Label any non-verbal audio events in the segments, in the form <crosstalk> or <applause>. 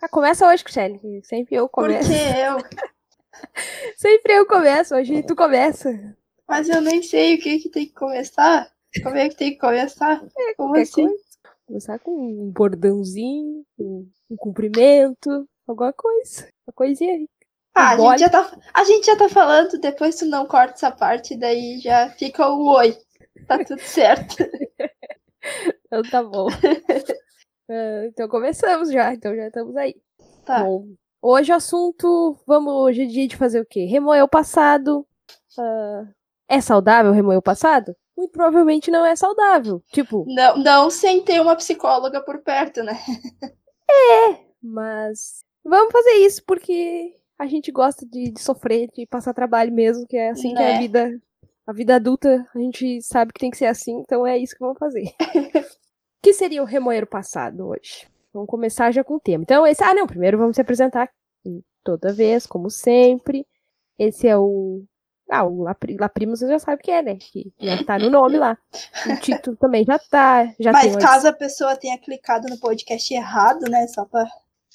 Ah, começa hoje, Cristiane. Sempre eu começo. Porque eu. <laughs> Sempre eu começo, hoje tu começa. Mas eu nem sei o que, que tem que começar. Como é que tem que começar? Como Qualquer assim? coisa. Começar com um bordãozinho, um, um cumprimento, alguma coisa. Uma coisinha aí. Ah, a gente, já tá, a gente já tá falando, depois tu não corta essa parte, daí já fica o oi. Tá <laughs> tudo certo. Então tá bom. <laughs> Ah, então começamos já, então já estamos aí. Tá. Bom, hoje o assunto, vamos, hoje é dia de fazer o quê? Remoer o passado. Ah, é saudável remoer o passado? Muito provavelmente não é saudável. Tipo, Não, não sem ter uma psicóloga por perto, né? <laughs> mas vamos fazer isso porque a gente gosta de, de sofrer, de passar trabalho mesmo, que é assim que é a Né? vida. A vida adulta, a gente sabe que tem que ser assim, então é isso que vamos fazer. O <laughs> que seria o remoer o passado hoje? Vamos começar já com o tema. Então, esse. Ah, não, primeiro vamos se apresentar toda vez, como sempre. Esse é o. Ah, o Lapri, Laprimos você já sabe o que é, né? Que já tá no nome lá. O título também já tá. Já Mas caso a pessoa tenha clicado no podcast errado, né? Só pra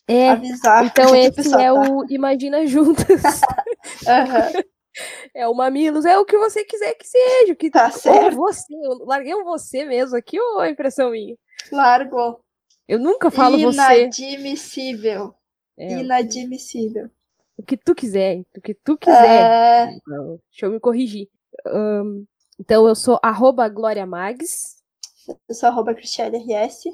É, avisar. <laughs> então esse é tá. o Imagina Juntas. <laughs> Aham, <laughs> É o Mamilos, é o que você quiser que seja. o Que... Tá Ou certo. você, eu larguei um você mesmo aqui, ou a impressão minha? Largo. Eu nunca falo você. Inadmissível. É, Inadmissível. o que tu quiser, o que tu quiser. É, Não, deixa eu me corrigir. Ahn, então eu sou arroba Glória Mags. eu sou arroba Cristiane RS.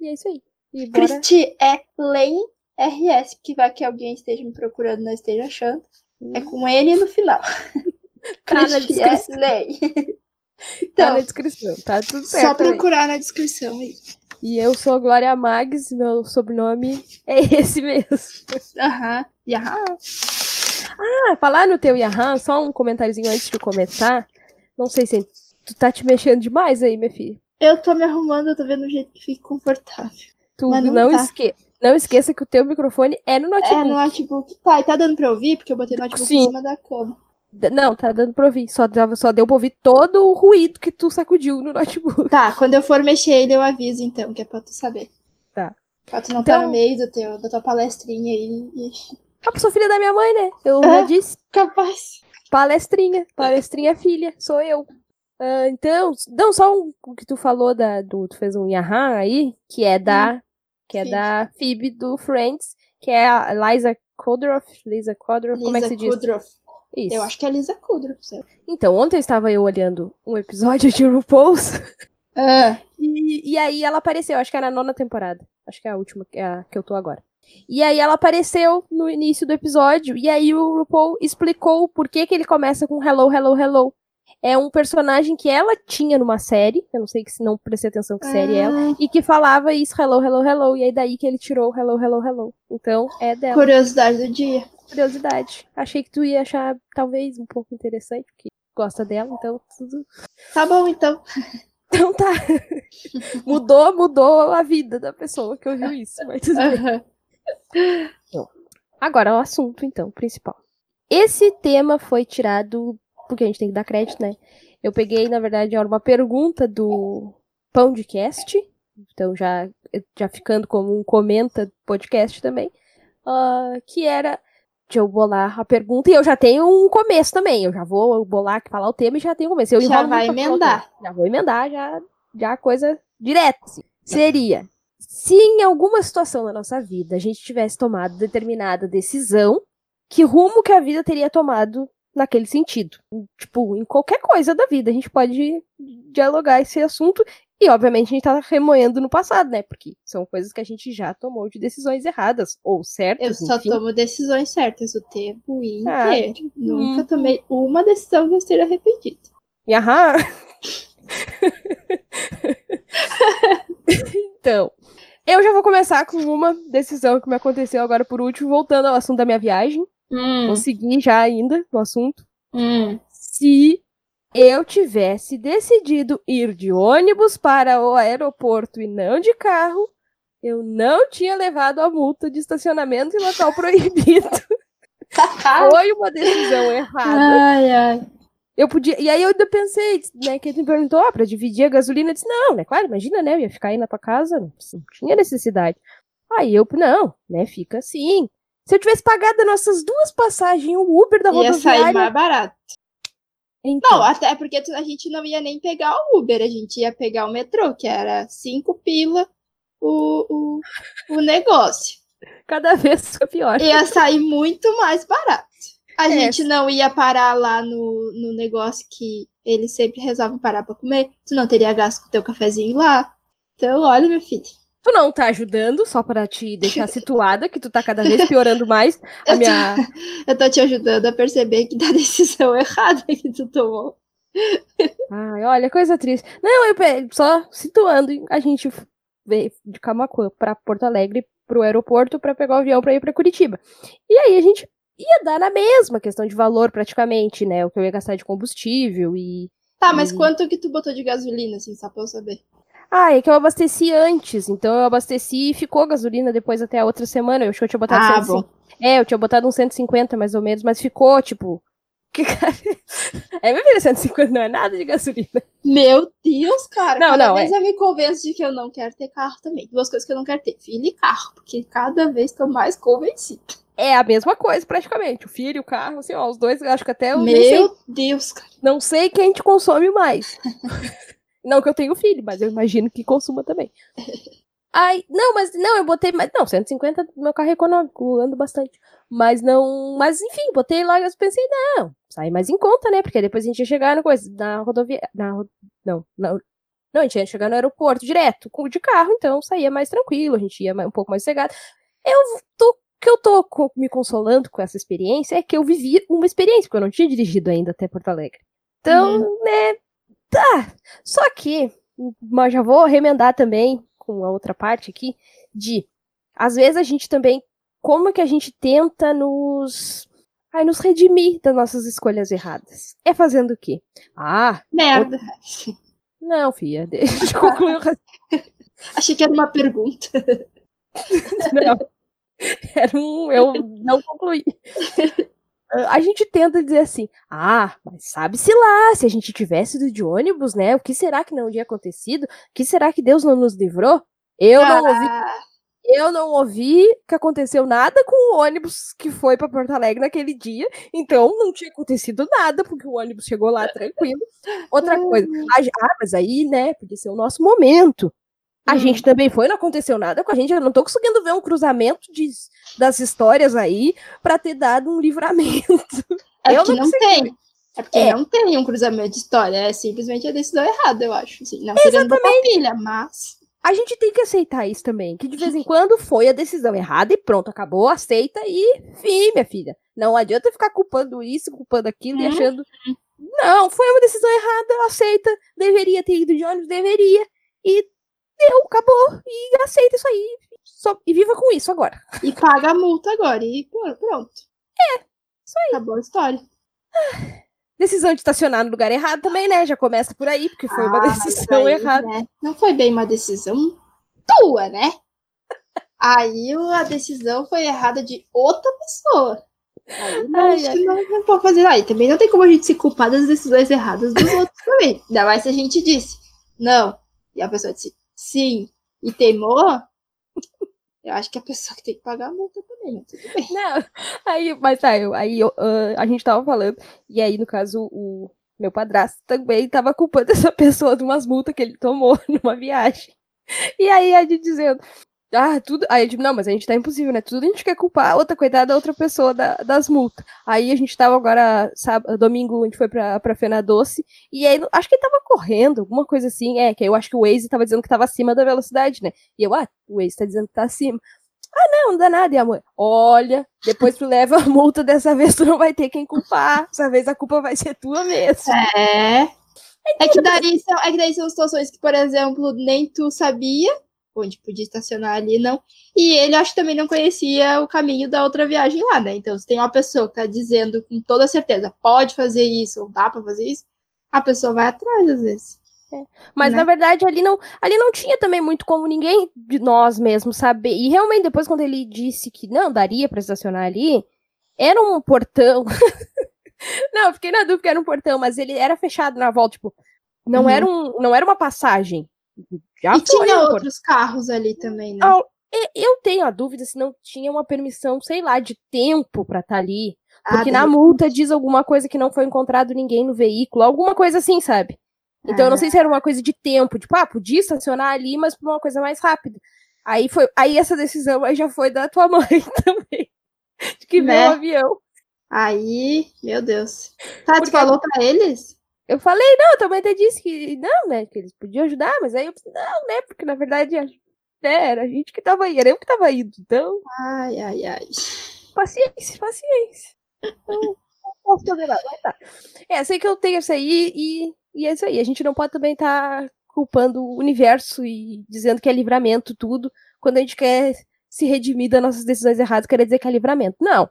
E é isso aí. E bora. Cristi é Len RS, que vai que alguém esteja me procurando não esteja achando. É com N no final. <laughs> Tá Cristi é. Len. Tá Então, na descrição, tá tudo certo. só também. procurar na descrição aí. E eu sou Glória Mags, meu sobrenome é <laughs> esse mesmo. Aham. Aham. Ah, falar no teu Yahan, só um comentáriozinho antes de começar. Não sei se tu tá te mexendo demais aí, minha filha. Eu tô me arrumando, eu tô vendo um jeito que fique confortável. Tu Mas não, não tá. esque... não esqueça que o teu microfone é no notebook. É, no notebook. Tá, e tá dando pra ouvir? Porque eu botei o notebook Sim. em cima da cama. Não, tá dando pra ouvir. Só, só deu pra ouvir todo o ruído que tu sacudiu no notebook. Tá, quando eu for mexer ele, eu aviso então, que é pra tu saber. Tá. Pra tu não tá Então- no meio do teu, da tua palestrinha aí. Ah, sou filha da minha mãe, né? Eu Ah. já disse. Capaz. Palestrinha. Palestrinha filha. Sou eu. Ah, então, não, só um- o que tu falou da, do. Tu fez um Yahan aí, que é da. Que é Sim. da Phoebe do Friends, que é a Liza Kudrow. Liza Kudrow, como é que se diz? Kudrow. Isso. Eu acho que é Lisa Kudrow. sei. Então, ontem estava eu olhando um episódio de RuPaul's Ah, e, e aí ela apareceu, acho que é na nona temporada. Acho que é a última que, é a que eu tô agora. E aí ela apareceu no início do episódio, e aí o RuPaul explicou por que, que ele começa com Hello, Hello, Hello. É um personagem que ela tinha numa série, eu não sei se não prestei atenção que série é ela, ah, e que falava isso, Hello, Hello, Hello, e aí daí que ele tirou o Hello, Hello, Hello. Então, é dela. Curiosidade do dia. Curiosidade. Achei que tu ia achar, talvez, um pouco interessante, porque gosta dela, então tudo Tá bom, então. Então tá. <laughs> mudou, mudou a vida da pessoa que ouviu isso. Mas tudo bem. Aham. Agora o assunto, então, principal. Esse tema foi tirado, porque a gente tem que dar crédito, né? Eu peguei, na verdade, era uma pergunta do Pão de Cast. Então já, já ficando como um comenta podcast também. ah, que era. Deixa eu bolar a pergunta e eu já tenho um começo também. Eu já vou bolar falar o tema e já tenho um começo. Eu Já vai emendar. Já vou emendar, já, já coisa direta. assim. Seria se em alguma situação da nossa vida a gente tivesse tomado determinada decisão, que rumo que a vida teria tomado naquele sentido? Tipo, em qualquer coisa da vida, a gente pode dialogar esse assunto. E, obviamente, a gente tá remoendo no passado, né? Porque são coisas que a gente já tomou de decisões erradas, ou Eu certas, só enfim. tomo decisões certas o tempo Ah, inteiro. Nunca hum. tomei uma decisão que eu esteja arrependida. E aham. <laughs> então, eu já vou começar com uma decisão que me aconteceu agora por último, voltando ao assunto da minha viagem. Hum, Vou seguir já ainda no assunto. hum. Se eu tivesse decidido ir de ônibus para o aeroporto e não de carro, Eu não tinha levado a multa de estacionamento em local <laughs> proibido. <laughs> Foi uma decisão errada. Ai, ai. Eu podia. E aí eu ainda pensei, né? Que ele me perguntou, ah, pra dividir a gasolina. Eu disse, não, né? Claro, imagina, né? Eu ia ficar aí na tua casa, não tinha necessidade. Aí eu, não, né? Fica assim. Se eu tivesse pagado nossas duas passagens, o Uber da Ia rodoviária... sair mais barato. Então, Não, até porque a gente não ia nem pegar o Uber, a gente ia pegar o metrô, que era cinco pila o, o, o negócio. cada <laughs> vez fica pior. Ia sair muito mais barato. A É. gente não ia parar lá no, no negócio que eles sempre resolvem parar pra comer. Tu não teria gasto com teu cafezinho lá. Então, olha, meu filho. Tu não tá ajudando, só pra te deixar <laughs> situada, que tu tá cada vez piorando mais <laughs> a Eu minha... Eu tô te ajudando a perceber que da decisão <laughs> errada que tu tomou. Ai, olha, coisa triste. Não, eu só situando, a gente veio de Camacuã pra Porto Alegre, pro aeroporto, pra pegar o avião pra ir pra Curitiba. E aí a gente ia dar na mesma questão de valor, praticamente, né? O que eu ia gastar de combustível e... Tá, mas Hum. quanto que tu botou de gasolina, assim, só pra eu saber? Ah, é que eu abasteci antes, então eu abasteci e ficou gasolina depois até a outra semana. Eu acho que eu tinha botado Ah, 150. É, eu tinha botado uns 150 mais ou menos, mas ficou, tipo. <laughs> Que cara... É, meu filho, 150 não é nada de gasolina. Meu Deus, cara. Não, cada não, vez eu me convenço de que eu não quero ter carro também. Duas coisas que eu não quero ter: filho e carro. Porque cada vez tô mais convencida. É a mesma coisa, praticamente. O filho, o carro, assim, ó, os dois, acho que até eu nem sei, Meu Deus, cara. não sei quem te consome mais. <laughs> não que eu tenho filho, mas eu imagino que consuma também. <laughs> Ai, não, mas não, eu botei, mas não, 150 no meu carro é econômico, ando bastante. Mas não, mas enfim, botei lá e eu pensei, não, sai mais em conta, né? Porque depois a gente ia chegar na coisa, na rodovia, na, não, na, não, a gente ia chegar no aeroporto direto, com, de carro, então saía mais tranquilo, a gente ia mais- um pouco mais cegado. Eu tô, o que eu tô me consolando com essa experiência é que eu vivi uma experiência, porque eu não tinha dirigido ainda até Porto Alegre. Então, né, tá. Só que, mas já vou remendar também com a outra parte aqui, de, às vezes a gente também, como que a gente tenta nos, ai, nos redimir das nossas escolhas erradas? É fazendo o quê? Ah, Merda. <laughs> não, filha, <laughs> deixa eu concluir o. <laughs> Achei que era uma pergunta. Não. Era um. Eu não concluí. Ah, A gente tenta dizer assim, ah, mas sabe-se lá, se a gente tivesse ido de ônibus, né? O que será que não tinha acontecido? O que será que Deus não nos livrou? Eu não ouvi, Ah, eu não ouvi que aconteceu nada com o ônibus que foi para Porto Alegre naquele dia, então não tinha acontecido nada, porque o ônibus chegou lá tranquilo. Outra coisa, ah, mas aí, né, podia ser o nosso momento. A Hum. gente também foi, não aconteceu nada com a gente. Eu não tô conseguindo ver um cruzamento de, das histórias aí pra ter dado um livramento. é eu não não, tem. É porque É. não tem um cruzamento de história. É simplesmente a decisão errada, eu acho. Assim, não querendo botar pilha, mas. A gente tem que aceitar isso também, que de vez em quando foi a decisão errada e pronto, acabou, aceita e fim, minha filha. Não adianta ficar culpando isso, culpando aquilo e Uhum. achando. Não, foi uma decisão errada, aceita. Deveria ter ido de ônibus, deveria. E deu, acabou. E aceita isso aí. Só- e viva com isso agora. E paga a multa agora. E pronto. É. Isso aí. Acabou a história. Decisão de estacionar no lugar errado também, né? Já começa por aí, porque foi uma Ah, mas decisão aí, errada. né, Não foi bem uma decisão tua, né? Aí a decisão foi errada de outra pessoa. Aí não, Ai, acho ai. que não, não pode fazer aí. Também não tem como a gente se culpar das decisões erradas dos outros também. Ainda mais se a gente disse não. E a pessoa disse sim e teimou. <laughs> Eu acho que a pessoa que tem que pagar a multa também, mas tudo bem. Não, aí, mas tá, eu, aí eu, ah, a gente tava falando, e aí, no caso, o meu padrasto também tava culpando <laughs> essa pessoa de umas multas que ele tomou <laughs> numa viagem. E aí a gente dizendo, ah, tudo. Aí eu digo, não, mas a gente tá impossível, né? Tudo a gente quer culpar a outra, coitada da outra pessoa da- das multas. Aí a gente tava agora, sábado, domingo, a gente foi pra, pra Fena Doce, e aí acho que ele tava correndo, alguma coisa assim, é, que aí eu acho que o Waze tava dizendo que tava acima da velocidade, né? E eu, ah, o Waze tá dizendo que tá acima. Ah, não, não dá nada. E a mãe, olha, depois tu leva a multa, dessa <laughs> vez tu não vai ter quem culpar. Dessa vez a culpa vai ser tua mesmo. É. É que, daí são, é que daí são situações que, por exemplo, nem tu sabia onde podia estacionar ali, não. E ele, acho que também não conhecia o caminho da outra viagem lá, né? Então, se tem uma pessoa que tá dizendo com toda certeza, pode fazer isso, ou dá pra fazer isso, a pessoa vai atrás, às vezes. É. Mas Né? na verdade ali não, ali não tinha também muito como ninguém de nós mesmos saber. E realmente depois quando ele disse que não daria pra estacionar ali, era um portão. <laughs> não, fiquei na dúvida que era um portão, mas ele era fechado na volta, tipo, não Uhum. era um, não era uma passagem. Já e foi tinha outros carros ali também, né? Ah, e- Eu tenho a dúvida se não tinha uma permissão, sei lá, de tempo pra estar ali. Ah, Porque de na multa diz alguma coisa que não foi encontrado ninguém no veículo, alguma coisa assim, sabe? Então eu não sei se era uma coisa de tempo, tipo, ah, podia estacionar ali, mas por uma coisa mais rápida. Aí foi, aí essa decisão aí já foi da tua <laughs> mãe também. De que Né? veio o avião. Aí, meu Deus. Tá, tu Porque- falou pra eles? Eu falei, não, mãe até disse que não, né, que eles podiam ajudar, mas aí eu pensei, não, né, porque na verdade né, era a gente que tava aí, era eu que tava indo, então Ai, ai, ai. paciência, paciência. Não posso fazer nada, mas tá. É, sei que eu tenho isso aí e, e é isso aí. A gente não pode também estar culpando o universo e dizendo que é livramento tudo, quando a gente quer se redimir das nossas decisões erradas, querer dizer que é livramento. Não,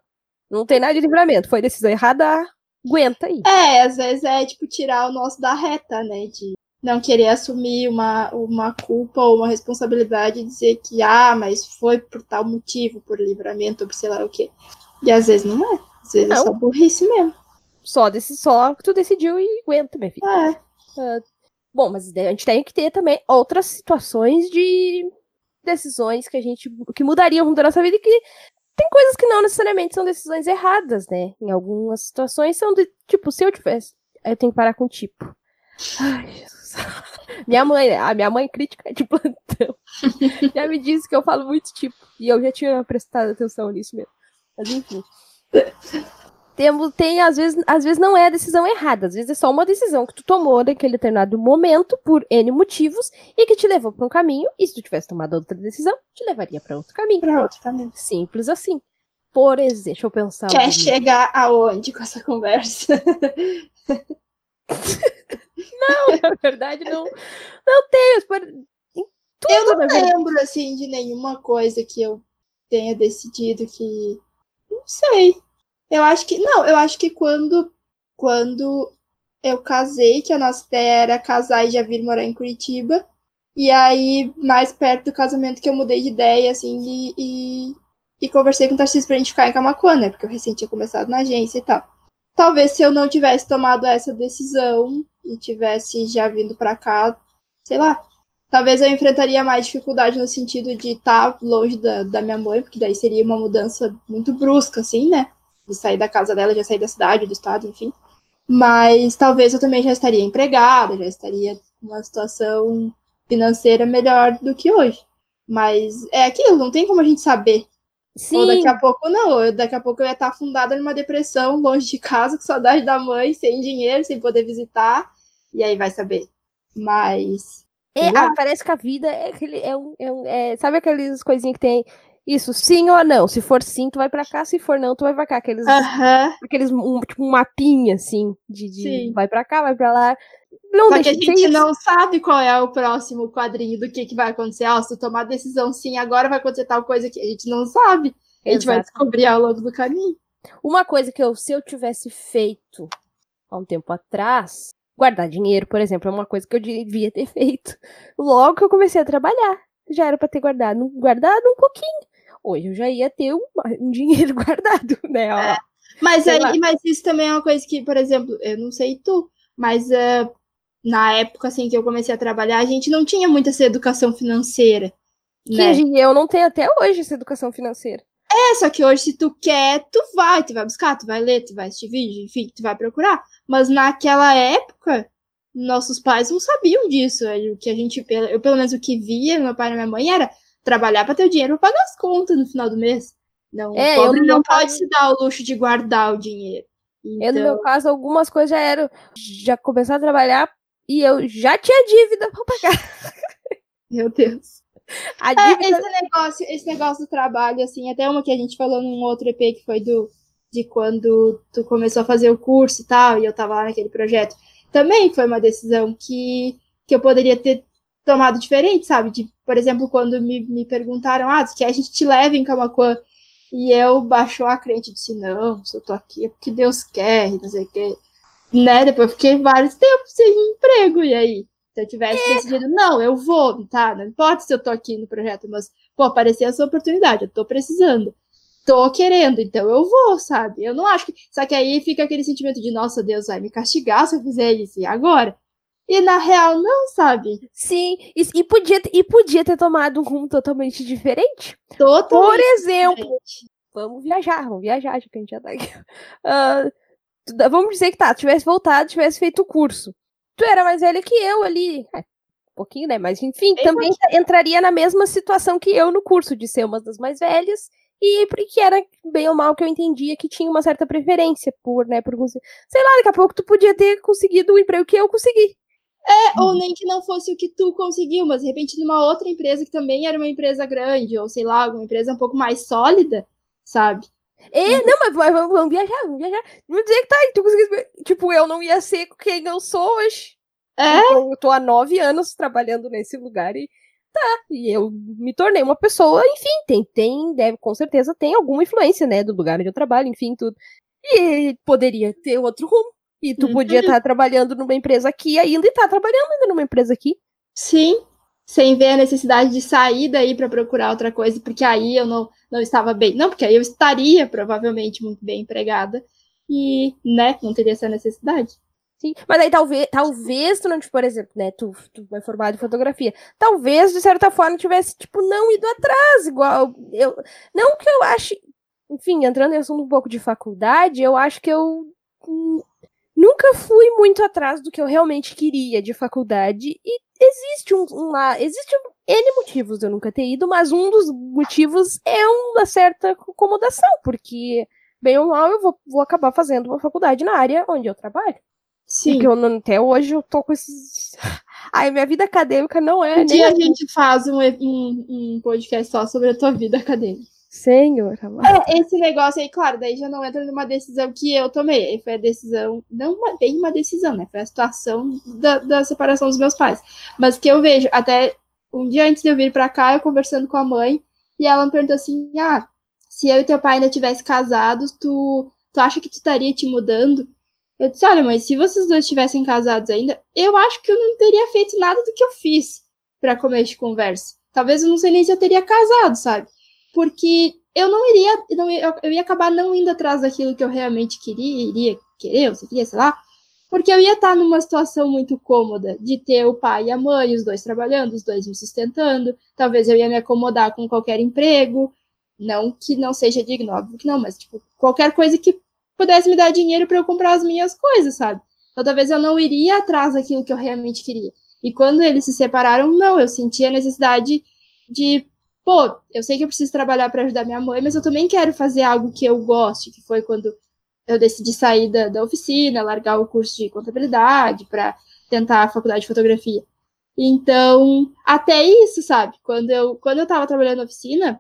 não tem nada de livramento. Foi decisão errada, aguenta aí. É, às vezes é tipo tirar o nosso da reta, né? De não querer assumir uma, uma culpa ou uma responsabilidade e dizer que, ah, mas foi por tal motivo, por livramento, ou por sei lá o quê. E às vezes não é. Às vezes é Não. só burrice mesmo. Só, desse, só tu decidiu e aguenta, minha filha. É. Bom, mas a gente tem que ter também outras situações de decisões que a gente que mudariam da nossa vida e que tem coisas que não necessariamente são decisões erradas, né? Em algumas situações são de, tipo, se eu tivesse, eu tenho que parar com tipo. Ai, Jesus. <laughs> Minha mãe, a minha mãe crítica de plantão. <laughs> já me disse que eu falo muito tipo, e eu já tinha prestado atenção nisso mesmo. Mas enfim. Temos, tem, às vezes, às vezes não é a decisão errada, às vezes é só uma decisão que tu tomou naquele determinado momento, por N motivos, e que te levou para um caminho, e se tu tivesse tomado outra decisão, te levaria para outro caminho. Pra outro caminho. Simples assim. Por exemplo, deixa eu pensar. Quer um- chegar aonde com essa conversa? <laughs> Na verdade, não, não tenho. tudo, Eu não lembro, assim, de nenhuma coisa que eu tenha decidido que. Não sei. Eu acho que. Não, eu acho que quando, quando eu casei, que a nossa ideia era casar e já vir morar em Curitiba. E aí, mais perto do casamento, que eu mudei de ideia, assim, e, e, e conversei com o Tarcísio pra gente ficar em Camacuã, né? Porque eu recém tinha começado na agência e tal. Talvez se eu não tivesse tomado essa decisão e tivesse já vindo pra cá, sei lá, Talvez eu enfrentaria mais dificuldade no sentido de estar longe da, da minha mãe, porque daí seria uma mudança muito brusca, assim, né? De sair da casa dela, já sair da cidade, do estado, enfim. Mas talvez eu também já estaria empregada, já estaria numa situação financeira melhor do que hoje. Mas é aquilo, não tem como a gente saber. Ou Sim, daqui a pouco não, ou daqui a pouco eu ia estar afundada numa depressão, longe de casa, com saudade da mãe, sem dinheiro, sem poder visitar, e aí vai saber. Mas É, ah, parece que a vida é aquele. É um, é um- é- sabe aquelas coisinhas que tem. Isso, sim ou não? Se for sim, tu vai pra cá, se for não, tu vai pra cá. Aqueles, Aham. aqueles um, tipo, um mapinha, assim, de, de vai pra cá, vai pra lá. Não Só que a gente isso. não sabe qual é o próximo quadrinho do que, que vai acontecer. Ó, se tu tomar decisão sim, agora vai acontecer tal coisa que a gente não sabe. A gente vai Exato. descobrir ao longo do caminho. Uma coisa que eu, se eu tivesse feito há um tempo atrás, guardar dinheiro, por exemplo, é uma coisa que eu devia ter <laughs> feito. Logo que eu comecei a trabalhar, já era pra ter guardado, guardado um pouquinho. Hoje eu já ia ter um, um dinheiro <laughs> guardado, né? ó. É. Mas, aí, lá. mas isso também é uma coisa que, por exemplo, eu não sei tu, mas eh, na época assim que eu comecei a trabalhar, a gente não tinha muita essa educação financeira. Que Né? eu não tenho até hoje essa educação financeira. É, só que hoje, se tu quer, tu vai, tu vai buscar, tu vai ler, tu vai assistir vídeo, enfim, tu vai procurar. Mas naquela época, nossos pais não sabiam disso. O que a gente, eu pelo menos o que via, meu pai e minha mãe, era trabalhar para ter o dinheiro para pagar as contas no final do mês. Não, É, o eu, pobre não pode caso- se dar o luxo de guardar o dinheiro. Eu, Então, no meu caso, algumas coisas já eram. Já começar a trabalhar e eu já tinha dívida pra pagar. <laughs> meu Deus. A É, dívida. esse negócio, esse negócio do trabalho, assim, até uma que a gente falou num outro EP que foi do de quando tu começou a fazer o curso e tal, e eu tava lá naquele projeto. Também foi uma decisão que, que eu poderia ter tomado diferente, sabe? De, por exemplo, quando me, me perguntaram, ah, que a gente te leva em Camacuã, e eu baixou a crente e disse, não, se eu tô aqui é porque Deus quer, não sei o quê. Né? Depois eu fiquei vários tempos sem emprego, e aí? Se eu tivesse é. decidido, não, eu vou, tá? Não importa se eu tô aqui no projeto, mas, pô, apareceu essa oportunidade, eu tô precisando. Tô querendo, então eu vou, sabe? Eu não acho que. Só que aí fica aquele sentimento de, nossa, Deus vai me castigar se eu fizer isso. E agora? E na real, não, sabe? Sim, e, e, podia, e podia ter tomado um rumo totalmente diferente. Totalmente Por exemplo, diferente. vamos viajar, vamos viajar, já que a gente já tá aqui. <laughs> Uh, vamos dizer que tá, tivesse voltado, tivesse feito o curso. Tu era mais velha que eu ali. É, um pouquinho, né? Mas enfim, é também entraria na mesma situação que eu no curso, de ser uma das mais velhas e porque era bem ou mal que eu entendia que tinha uma certa preferência por, né, por sei lá, daqui a pouco tu podia ter conseguido o emprego que eu consegui. É, ou nem que não fosse o que tu conseguiu, mas de repente numa outra empresa que também era uma empresa grande, ou sei lá, uma empresa um pouco mais sólida, sabe? É, não, mas vamos, vamos viajar, vamos viajar. Vamos dizer que tá, e tu conseguiu. Tipo, eu não ia ser quem eu sou hoje. É? Eu tô há nove anos trabalhando nesse lugar e Tá, e eu me tornei uma pessoa, enfim, tem, tem, deve, com certeza tem alguma influência, né, do lugar onde eu trabalho, enfim, tudo. E poderia ter outro rumo. E tu uhum. podia estar tá trabalhando numa empresa aqui ainda e tá trabalhando ainda numa empresa aqui. Sim, sem ver a necessidade de sair daí para procurar outra coisa, porque aí eu não, não estava bem. Não, porque aí eu estaria provavelmente muito bem empregada e, né, não teria essa necessidade. Sim, mas aí talvez, talvez tu não, tipo, por exemplo, né, tu, tu é formado em fotografia, talvez, de certa forma, tivesse, tipo, não ido atrás, igual, eu, não que eu ache, enfim, entrando em assunto um pouco de faculdade, eu acho que eu hum, nunca fui muito atrás do que eu realmente queria de faculdade, e existe um, um lá, existe um, N motivos de eu nunca ter ido, mas um dos motivos é uma certa acomodação, porque, bem ou mal, eu vou, vou acabar fazendo uma faculdade na área onde eu trabalho. Sim. Porque eu não, até hoje eu tô com esses. <laughs> Ai, minha vida acadêmica não é. Um dia a gente faz um, um, um, podcast só sobre a tua vida acadêmica. Senhor, é, esse negócio aí, claro, daí já não entra numa decisão que eu tomei. Foi a decisão, não uma, bem uma decisão, né? Foi a situação da, da separação dos meus pais. Mas que eu vejo, até um dia antes de eu vir pra cá, eu conversando com a mãe, e ela me perguntou assim: ah, se eu e teu pai ainda tivessem casados, tu, tu acha que tu estaria te mudando? Eu disse, olha, mas se vocês dois estivessem casados ainda, eu acho que eu não teria feito nada do que eu fiz para começo de conversa. Talvez eu não sei nem se eu teria casado, sabe? Porque eu não iria, não, eu, eu ia acabar não indo atrás daquilo que eu realmente queria, iria querer, ou queria, sei lá, porque eu ia estar numa situação muito cômoda de ter o pai e a mãe, os dois trabalhando, os dois me sustentando. Talvez eu ia me acomodar com qualquer emprego, não que não seja digno, óbvio que não, mas tipo, qualquer coisa que pudesse me dar dinheiro para eu comprar as minhas coisas, sabe? Então talvez eu não iria atrás daquilo que eu realmente queria. E quando eles se separaram, não, eu senti a necessidade de, pô, eu sei que eu preciso trabalhar para ajudar minha mãe, mas eu também quero fazer algo que eu goste, que foi quando eu decidi sair da, da oficina, largar o curso de contabilidade para tentar a faculdade de fotografia. Então, até isso, sabe? Quando eu, quando eu tava trabalhando na oficina,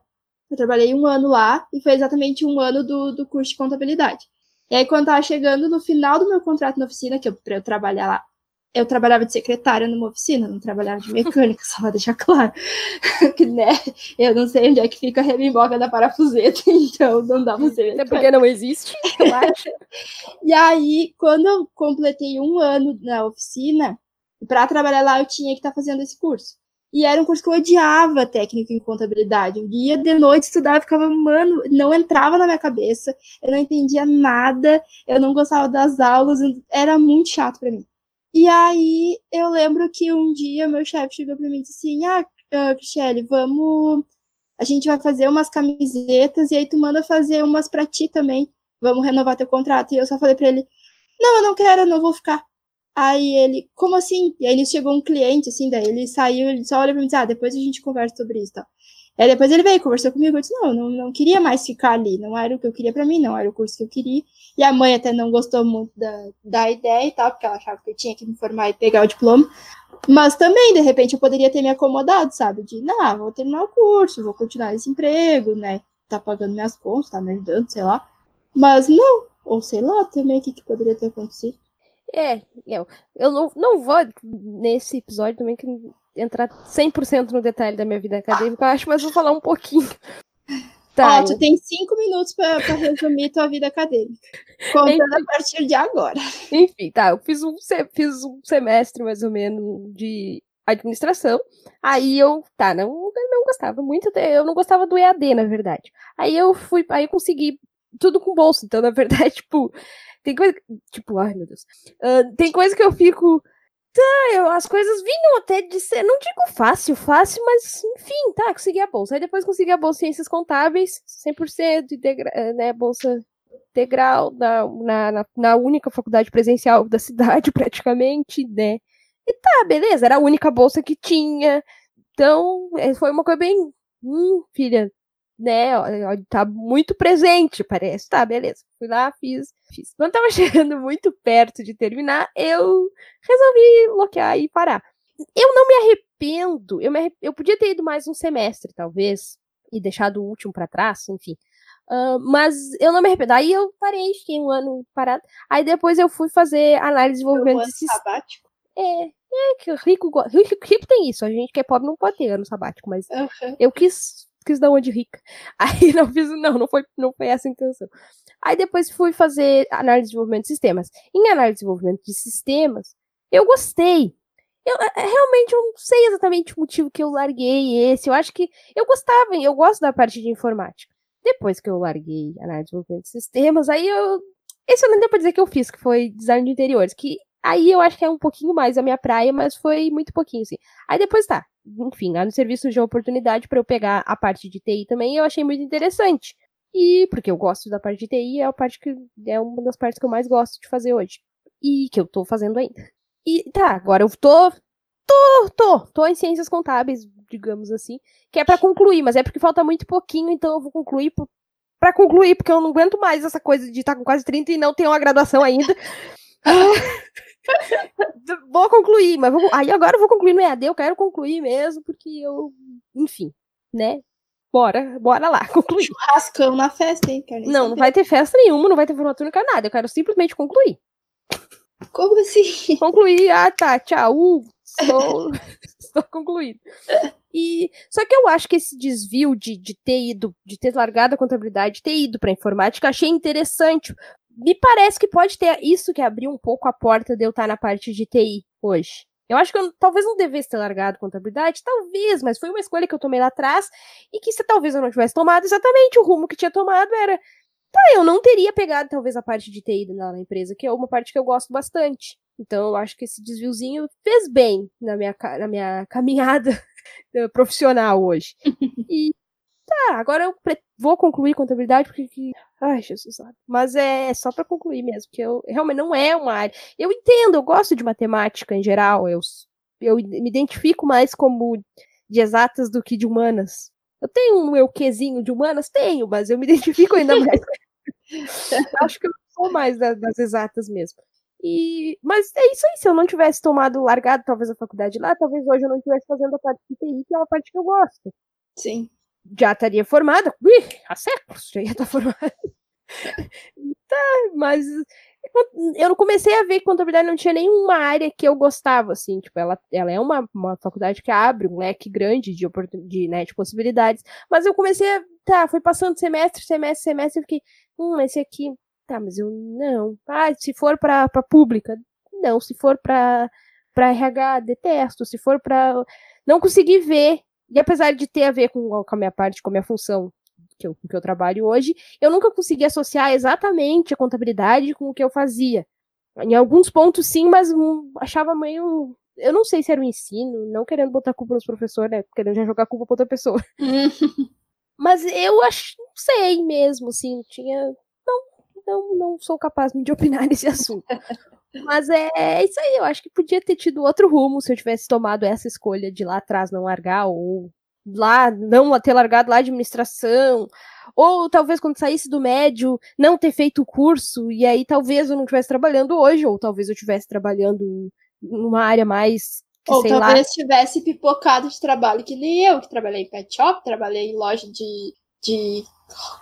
eu trabalhei um ano lá e foi exatamente um ano do, do curso de contabilidade. E aí, quando tava chegando no final do meu contrato na oficina, que eu, pra eu trabalhar lá, eu trabalhava de secretária numa oficina, não trabalhava de mecânica, <laughs> só pra deixar claro. <laughs> que, né, eu não sei onde é que fica a remimboca da parafuseta, <laughs> então não dá pra ser. É porque não existe, eu acho. e aí, quando eu completei um ano na oficina, para trabalhar lá eu tinha que estar tá fazendo esse curso. E era um curso que eu odiava técnica em contabilidade. Eu ia de noite estudar, e ficava, mano, não entrava na minha cabeça, eu não entendia nada, eu não gostava das aulas, era muito chato para mim. E aí eu lembro que um dia meu chefe chegou para mim e disse assim: Ah, uh, Cristiane, vamos. A gente vai fazer umas camisetas e aí tu manda fazer umas pra ti também. Vamos renovar teu contrato. E eu só falei pra ele: Não, eu não quero, eu não vou ficar. Aí ele, como assim? E aí chegou um cliente, assim, daí ele saiu, ele só olha pra mim e disse, ah, depois a gente conversa sobre isso, tá? Aí depois ele veio, conversou comigo, eu disse, não, não, não queria mais ficar ali, não era o que eu queria para mim, não era o curso que eu queria. E a mãe até não gostou muito da, da ideia e tal, porque ela achava que eu tinha que me formar e pegar o diploma. Mas também, de repente, eu poderia ter me acomodado, sabe? De, não, vou terminar o curso, vou continuar esse emprego, né? Tá pagando minhas contas, tá me ajudando, sei lá. Mas não, ou sei lá também o que, que poderia ter acontecido. É, eu, eu não, não vou nesse episódio também entrar 100% no detalhe da minha vida acadêmica, eu acho, mas vou falar um pouquinho. Tá, Ó, tu tem cinco minutos para resumir tua vida acadêmica. Contando a partir de agora. Enfim, tá. Eu fiz um, fiz um semestre, mais ou menos, de administração. Aí eu, tá, não, não gostava muito, eu não gostava do EAD, na verdade. Aí eu fui, aí eu consegui tudo com bolsa. Então, na <laughs> verdade, tipo, tem coisa. Tipo, ai meu Deus. Uh, tem coisa que eu fico. Tá, eu, as coisas vinham até de ser, não digo fácil, fácil, mas enfim, tá, consegui a bolsa. Aí depois consegui a bolsa Ciências Contábeis, 100%, integra, eh, né, bolsa integral na, na, na, única faculdade presencial da <laughs> cidade, praticamente, né. E tá, beleza, era a única bolsa que tinha. Então, eh, foi uma coisa bem. Hum, filha, né? Tá muito presente, parece. Tá, beleza. Fui lá, fiz, fiz. Quando tava <laughs> chegando muito perto de terminar, eu resolvi bloquear e parar. Eu não me arrependo. Eu, me arrep... eu podia ter ido mais um semestre, talvez, e deixado o último para trás, enfim. Uh, mas eu não me arrependo. Aí eu parei, fiquei um ano parado. Aí depois eu fui fazer análise de desenvolvimento de sabático? É, é que rico, rico, rico tem isso. A gente que é pobre não pode ter ano sabático, mas uhum. eu quis quis dar uma de rica. <laughs> Aí não fiz, não, não foi, não foi essa a intenção. Aí depois fui fazer análise de desenvolvimento de sistemas. Em análise de desenvolvimento de sistemas, eu gostei. Eu é, é, realmente eu não sei exatamente o motivo que eu larguei esse. Eu acho que eu gostava, eu gosto da parte de informática. Depois que eu larguei análise de desenvolvimento de sistemas, aí eu. Esse eu não deu pra dizer que eu fiz, que foi design de interiores, que Aí eu acho que é um pouquinho mais a minha praia, mas foi muito pouquinho, assim. Aí depois tá. Enfim, lá no serviço de oportunidade para eu pegar a parte de TI também, eu achei muito interessante. E porque eu gosto da parte de TI, é a parte que é uma das partes que eu mais gosto de fazer hoje. E que eu tô fazendo ainda. E tá, agora eu tô tô tô, tô em ciências contábeis, digamos assim, que é para concluir, mas é porque falta muito pouquinho, então eu vou concluir para concluir, porque eu não aguento mais essa coisa de estar tá com quase 30 e não ter uma graduação ainda. <laughs> <laughs> vou concluir, mas vou, aí agora eu vou concluir no EAD, eu quero concluir mesmo, porque eu, enfim, né? Bora, bora lá, <laughs> concluir. Churrascão na festa, hein? Quero não, não vai ter festa nenhuma, não vai ter formatura, não quero nada, eu quero simplesmente concluir. Como assim? Concluir, ah tá, tchau, uh, estou, estou <laughs> concluído. E, só que eu acho que esse desvio de, de ter ido, de ter largado a contabilidade, ter ido para informática, achei interessante, me parece que pode ter isso que abriu um pouco a porta de eu estar na parte de TI hoje. Eu acho que eu talvez não devesse ter largado contabilidade, talvez, mas foi uma escolha que eu tomei lá atrás e que se talvez eu não tivesse tomado exatamente o rumo que tinha tomado era, tá, eu não teria pegado talvez a parte de TI na, na empresa, que é uma parte que eu gosto bastante. Então eu acho que esse desviozinho fez bem na minha, na minha <laughs> caminhada profissional hoje. e tá, agora eu vou concluir contabilidade porque. Que... Ai, Jesus. Mas é só para concluir mesmo, que eu realmente não é uma área. Eu entendo, eu gosto de matemática em geral, eu, eu me identifico mais como de exatas do que de humanas. Eu tenho um meu quezinho de humanas? Tenho, mas eu me <laughs> identifico ainda mais. <laughs> Acho que eu sou mais das, das exatas mesmo. E, mas é isso aí, se eu não tivesse tomado, largado talvez a faculdade lá, talvez hoje eu não estivesse fazendo a parte de TI, que é uma parte que eu gosto. Sim já estaria formada. Ui, há séculos já ia estar formada. tá, mas eu não comecei a ver que contabilidade não tinha nenhuma área que eu gostava, assim, tipo, ela, ela é uma, uma faculdade que abre um leque grande de, de, né, de possibilidades, mas eu comecei a, tá, foi passando semestre, semestre, semestre, fiquei, hum, esse aqui, tá, mas eu, não, ah, se for pra, pra pública, não, se for pra, pra RH, detesto, se for pra, não consegui ver e apesar de ter a ver com, com a minha parte, com a minha função que eu, que eu trabalho hoje, eu nunca consegui associar exatamente a contabilidade com o que eu fazia. Em alguns pontos, sim, mas um, achava meio. Eu não sei se era o ensino, não querendo botar culpa nos professores, né? Querendo já jogar culpa pra outra pessoa. <laughs> mas eu acho, não sei mesmo, assim, tinha. Não, não, não sou capaz de opinar <laughs> nesse assunto. Mas é, é, isso aí, eu acho que podia ter tido outro rumo se eu tivesse tomado essa escolha de lá atrás não largar, ou lá não ter largado lá a administração, ou talvez quando saísse do médio não ter feito o curso, e aí talvez eu não estivesse trabalhando hoje, ou talvez eu estivesse trabalhando numa área mais. Que, ou talvez lá... tivesse pipocado de trabalho que nem eu, que trabalhei em pet shop, trabalhei em loja de, de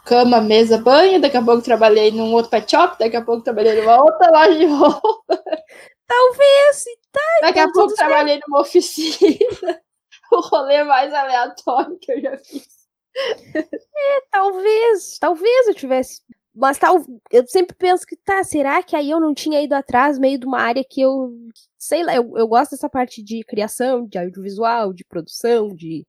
cama, mesa, banho, daqui a pouco trabalhei num outro pet shop, daqui a pouco trabalhei numa outra loja de roupa. Talvez, tá. Daqui a pouco trabalhei numa oficina. <laughs> o rolê mais aleatório que eu já fiz. É, talvez, talvez eu tivesse. Mas tal, eu sempre penso que, tá, será que aí eu não tinha ido atrás, meio de uma área que eu. Sei lá, eu, eu gosto dessa parte de criação, de audiovisual, de produção, de.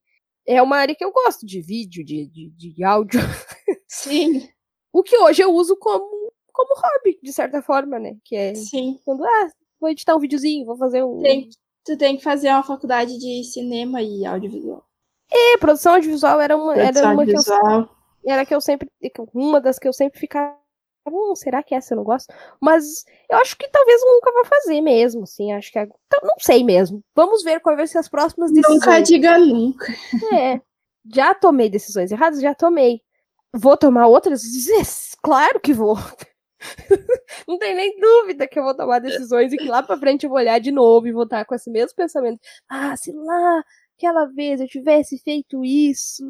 É uma área que eu gosto de vídeo, de, de, de áudio. <laughs> Sim. O que hoje eu uso como, como hobby, de certa forma, né? Que é Sim. quando, ah, vou editar um videozinho, vou fazer um. Tem, tu tem que fazer uma faculdade de cinema e audiovisual. É, produção audiovisual era uma, era Produção uma que eu era que eu sempre. Uma das que eu sempre ficava. Hum, será que essa eu não gosto? Mas eu acho que talvez nunca vá fazer mesmo, assim. Acho que. é- então, não sei mesmo. Vamos ver quais vão ser as próximas decisões. Nunca diga nunca. É. Já tomei decisões erradas? Já tomei. Vou tomar outras? Claro que vou. <laughs> Não tem nem dúvida que eu vou tomar decisões e que lá pra frente eu vou olhar de novo e vou estar com esse mesmo pensamento. Ah, se lá, aquela vez eu tivesse feito isso,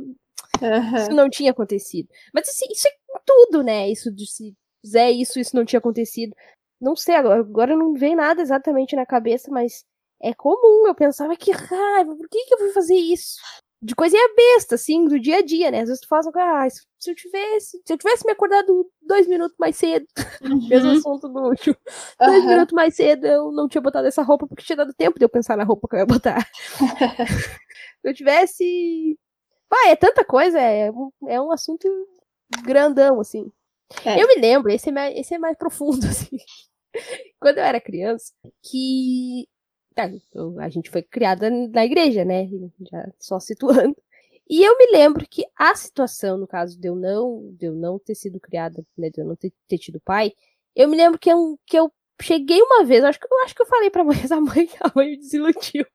Aham. isso não tinha acontecido. Mas isso, isso é tudo, né? Isso de se fizer isso, isso não tinha acontecido. Não sei, agora, não vem nada exatamente na cabeça, mas é comum. Eu pensava que raiva, por que, que eu fui fazer isso? De coisinha besta, assim, do dia a dia, né? Às vezes tu faz, ah, se eu tivesse, se eu tivesse me acordado dois minutos mais cedo, <laughs> mesmo Uhum. assunto do último, dois Aham. minutos mais cedo eu não tinha botado essa roupa porque tinha dado tempo de eu pensar na roupa que eu ia botar. <laughs> <laughs> se eu tivesse. Vai, é tanta coisa, é, um- é um assunto grandão, assim. É. Eu me lembro, esse é mais, esse é mais profundo, <laughs> assim. Quando eu era criança, que. Tá, a gente foi criada na igreja, né? Já só situando. E eu me lembro que a situação, no caso de eu não, de eu não ter sido criada, né, de eu não ter, ter tido pai, eu me lembro que eu, que eu cheguei uma vez, acho que eu acho que eu falei pra mãe, mas <laughs> a mãe, a mãe me desiludiu.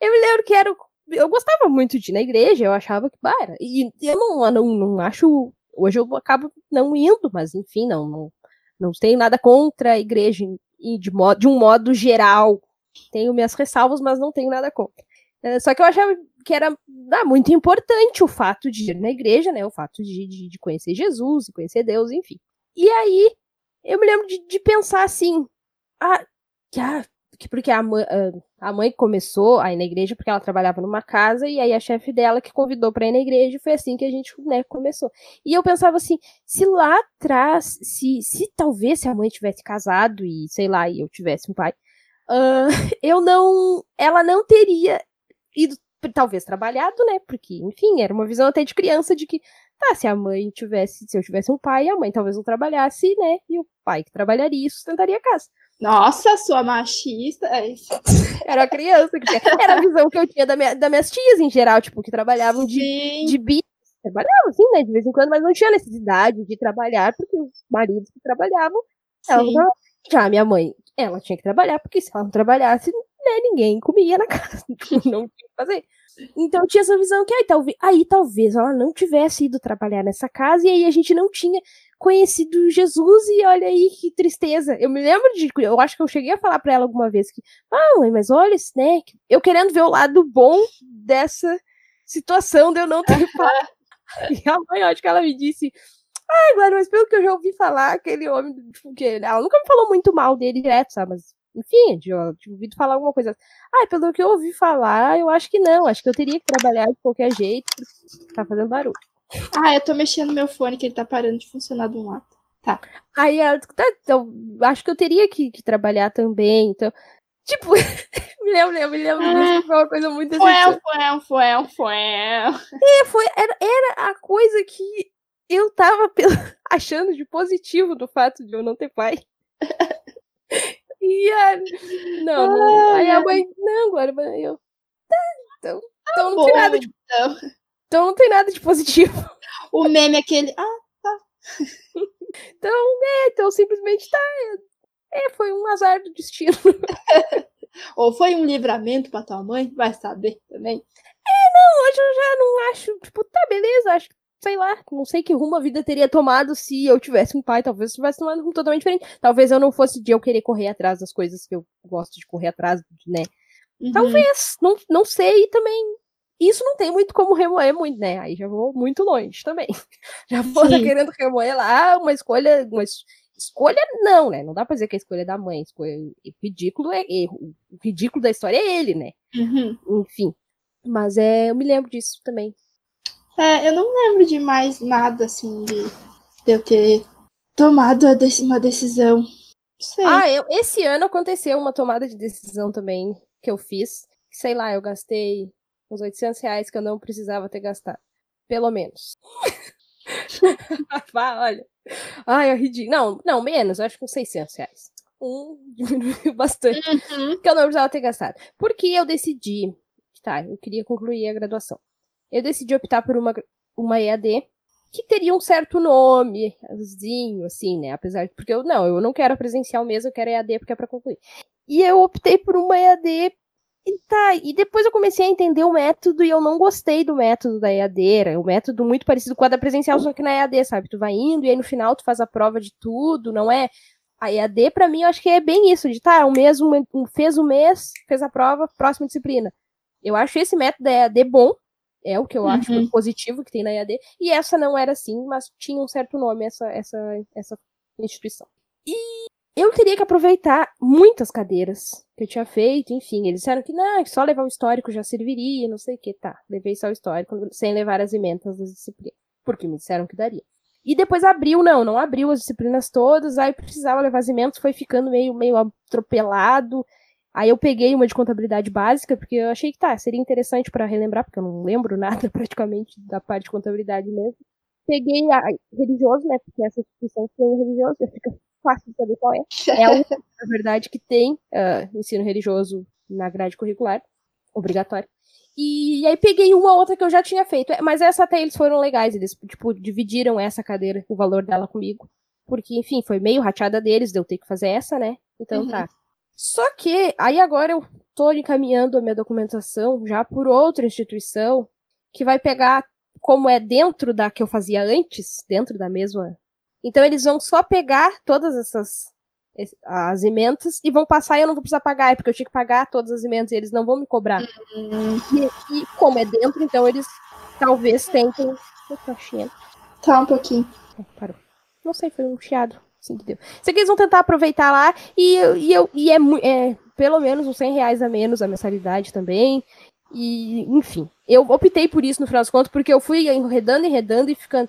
Eu me lembro que era. Eu gostava muito de ir na igreja, eu achava que. Era, e eu não, não, não acho. Hoje eu acabo não indo, mas enfim, não, não, não tenho nada contra a igreja em- de, modo, de um modo geral. Tenho minhas ressalvas, mas não tenho nada contra. É, só que eu achava que era ah, muito importante o fato de ir na igreja, né? O fato de, de, de conhecer Jesus, de conhecer Deus, enfim. E aí, eu me lembro de, de pensar assim, ah, que, ah, que porque a mãe, a mãe começou a ir na igreja porque ela trabalhava numa casa e aí a chefe dela que convidou para ir na igreja e foi assim que a gente né, começou. E eu pensava assim, se lá atrás, se, se talvez se a mãe tivesse casado e sei lá, e eu tivesse um pai, ah, <laughs> eu não, ela não teria ido talvez trabalhado, né? Porque, enfim, era uma visão até de criança de que, tá, se a mãe tivesse, se eu tivesse um pai, a mãe talvez não trabalhasse, né? E o pai que trabalharia e sustentaria a casa. Nossa, sua machista. É. <laughs> Era a criança que tinha. Era a visão que eu tinha da minha, das minhas tias em geral, tipo, que trabalhavam de, Sim. de bi. Trabalhavam, assim, né? De vez em quando, mas não tinha necessidade de trabalhar, porque os maridos que trabalhavam, não- já a minha mãe, ela tinha que trabalhar, porque se ela não trabalhasse, né, ninguém comia na <laughs> casa. Não tinha o que fazer. Então eu tinha essa visão que aí talvez, aí talvez ela não tivesse ido trabalhar nessa casa e aí a gente não tinha conhecido Jesus e olha aí que tristeza. Eu me lembro de, eu acho que eu cheguei a falar pra ela alguma vez que, ah, mãe, mas olha, esse, né, eu querendo ver o lado bom dessa situação de eu não ter falado. <laughs> E a mãe, eu acho que ela me disse, ai, Glória, mas pelo que eu já ouvi falar, aquele homem, tipo, que ela nunca me falou muito mal dele direto, sabe? Mas, enfim, eu tinha ouvido falar alguma coisa. Ah, pelo que eu ouvi falar, eu acho que não. Acho que eu teria que trabalhar de qualquer jeito, porque tá fazendo barulho. Ah, eu tô mexendo no meu fone que ele tá parando de funcionar de um lado. Aí ela, tá, então, acho que eu teria que, que trabalhar também. Então, tipo, <laughs> me lembro, me lembro, disso, foi uma coisa muito. Fuel, fuel, fuel, fuel. É, foi, era, era a coisa que eu tava <laughs> achando de positivo do fato de eu não ter pai. E a, não, não, aí a mãe, não, agora eu. Tá, então, então não tem nada de, então. então não tem nada de positivo. O meme é aquele. Ah, Então, é, então simplesmente tá. É, foi um azar do destino. <laughs> ou foi um livramento pra tua mãe? Vai saber também. Hoje eu já não acho, tipo, tá, beleza, acho que, sei lá, não sei que rumo a vida teria tomado se eu tivesse um pai, talvez eu tivesse tomado um rumo totalmente diferente. Talvez eu não fosse de eu querer correr atrás das coisas que eu gosto de correr atrás, né? Uhum. Talvez, não, não sei também. Isso não tem muito como remoer muito, né? Aí já vou muito longe também. <laughs> Já vou Sim. querendo remoer lá uma escolha, uma es- escolha não, né? Não dá pra dizer que a escolha é da mãe, escolha, o ridículo é erro. O ridículo da história é ele, né? Uhum. Enfim. Mas é, eu me lembro disso também. É, eu não lembro de mais nada assim de, de eu ter tomado uma decisão. Sei. Ah, eu, esse ano aconteceu uma tomada de decisão também que eu fiz. Sei lá, eu gastei uns 800 reais que eu não precisava ter gastado. Pelo menos. Vá, <laughs> olha. Ai, é ridículo. Não, não, menos. Acho que uns 600 reais. Um diminuiu <laughs> bastante. Uhum. Que eu não precisava ter gastado. Porque eu decidi. Tá, eu queria concluir a graduação. Eu decidi optar por uma, uma EAD que teria um certo nome, assim, né? Apesar de. Porque eu não, eu não quero presencial mesmo, eu quero EAD porque é pra concluir. E eu optei por uma EAD e tá, e depois eu comecei a entender o método e eu não gostei do método da EAD, o método muito parecido com a da presencial, só que na EAD, sabe? Tu vai indo e aí no final tu faz a prova de tudo, não é? A EAD, para mim, eu acho que é bem isso, de tá, um um, um, fez o um mês, fez a prova, próxima disciplina. Eu acho esse método da EAD bom, é o que eu uhum. acho positivo que tem na EAD, e essa não era assim, mas tinha um certo nome, essa, essa, essa instituição. E eu teria que aproveitar muitas cadeiras que eu tinha feito, enfim, eles disseram que não, só levar o histórico já serviria, não sei o que, tá, levei só o histórico, sem levar as emendas das disciplinas, porque me disseram que daria. E depois abriu, não, não abriu as disciplinas todas, aí precisava levar as emendas, foi ficando meio, meio atropelado, aí eu peguei uma de contabilidade básica, porque eu achei que tá, seria interessante para relembrar, porque eu não lembro <laughs> nada praticamente da parte de contabilidade mesmo. Peguei a religioso, né, porque essa instituição tem religioso, eu fico <laughs> fácil de saber qual é. É a única, na verdade, que tem uh, ensino religioso na grade curricular, obrigatório. E, e aí peguei uma outra que eu já tinha feito, mas essa até eles foram legais, eles, tipo, dividiram essa cadeira, o valor dela comigo. Porque, enfim, foi meio rateada deles, de eu ter que fazer essa, né? Então uhum. tá. Só que, aí agora eu tô encaminhando a minha documentação já por outra instituição que vai pegar como é dentro da que eu fazia antes, dentro da mesma então eles vão só pegar todas essas as emendas e vão passar e eu não vou precisar pagar, é porque eu tinha que pagar todas as emendas e eles não vão me cobrar. Uhum. E, e, como é dentro, então eles talvez tentem. Tá Tá um pouquinho. Parou. Não sei, foi um chiado. Assim que deu. Sei que eles vão tentar aproveitar lá e, e, eu, e é, é pelo menos uns 100 reais a menos a mensalidade também. E, enfim, eu optei por isso no final das contas, porque eu fui enredando, enredando e ficando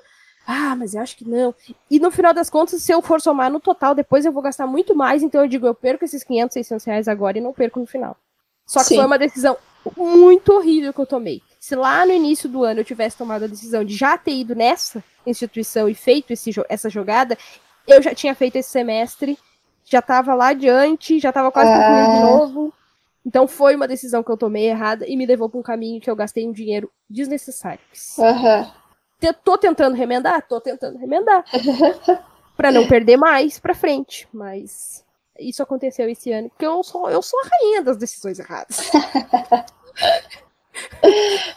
ah, mas eu acho que não. E no final das contas, se eu for somar no total, depois eu vou gastar muito mais, então eu digo, eu perco esses 500, 600 reais agora e não perco no final. Só que Sim. foi uma decisão muito horrível que eu tomei. Se lá no início do ano eu tivesse tomado a decisão de já ter ido nessa instituição e feito esse, essa jogada, eu já tinha feito esse semestre, já estava lá adiante, já estava quase concluindo de novo. Então foi uma decisão que eu tomei errada e me levou para um caminho que eu gastei um dinheiro desnecessário. Uhum tô tentando remendar? Tô tentando remendar. <laughs> para não perder mais pra frente. Mas isso aconteceu esse ano, porque eu sou, eu sou a rainha das decisões erradas. <laughs>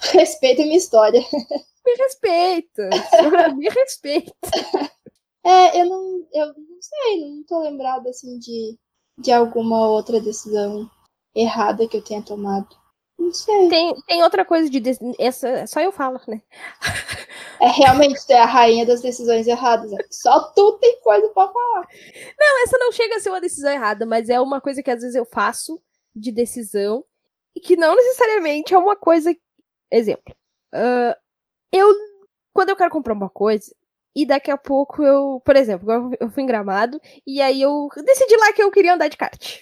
<laughs> respeita a minha história. Me respeita. Me respeita. É, eu não, eu não sei, não tô lembrada assim de, de alguma outra decisão errada que eu tenha tomado. Não sei. Tem, tem outra coisa de. Essa, só eu falo, né? É realmente é a rainha das decisões erradas. Né? Só tu tem coisa pra falar. Não, essa não chega a ser uma decisão errada, mas é uma coisa que às vezes eu faço de decisão e que não necessariamente é uma coisa. Exemplo. Uh, eu. Quando eu quero comprar uma coisa, e daqui a pouco eu. Por exemplo, eu fui em gramado, e aí eu decidi lá que eu queria andar de kart.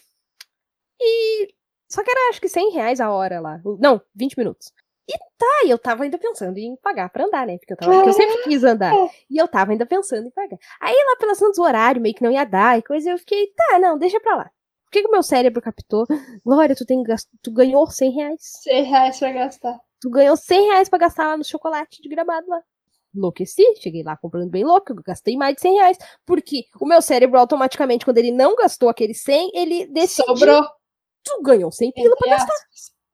E só que era acho que 100 reais a hora lá. Não, 20 minutos. E tá, e eu tava ainda pensando em pagar pra andar, né? Porque eu, tava, porque eu sempre quis andar. E eu tava ainda pensando em pagar. Aí lá pelas tantas horário, meio que não ia dar e coisa, eu fiquei, tá, não, deixa pra lá. Por que, que o meu cérebro captou? Glória, tu, tem, tu ganhou 100 reais. 100 reais pra gastar. Tu ganhou 100 reais pra gastar lá no chocolate de gramado lá. Enlouqueci, cheguei lá comprando bem louco, gastei mais de 100 reais. Porque o meu cérebro, automaticamente, quando ele não gastou aquele 100, ele decidiu... Sobrou tu ganhou 100 pila pra gastar.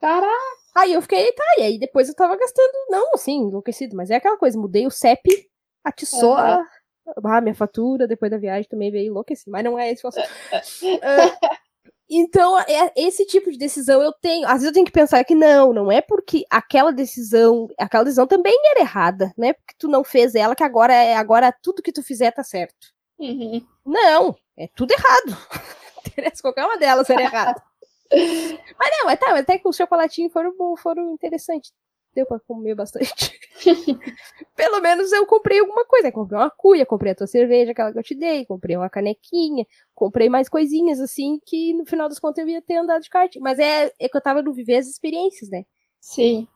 Caraca. Aí eu fiquei, tá, e aí depois eu tava gastando, não, assim, enlouquecido, mas é aquela coisa, mudei o CEP, atiçou uhum. a, a minha fatura, depois da viagem também veio enlouquecido, mas não é esse o assunto. uh, <laughs> então, é, esse tipo de decisão eu tenho. Às vezes eu tenho que pensar que não, não é porque aquela decisão, aquela decisão também era errada, né? Porque tu não fez ela, que agora é agora tudo que tu fizer tá certo. Uhum. Não, é tudo errado. <laughs> Interessa qualquer uma delas ser errada. <laughs> Mas não, mas tá, até que os chocolatinhos foram, foram interessantes. Deu pra comer bastante. <laughs> Pelo menos eu comprei alguma coisa. comprei uma cuia, comprei a tua cerveja, aquela que eu te dei, comprei uma canequinha, comprei mais coisinhas assim que no final das contas eu ia ter andado de kart. Mas é, é que eu tava no viver as experiências, né? Sim.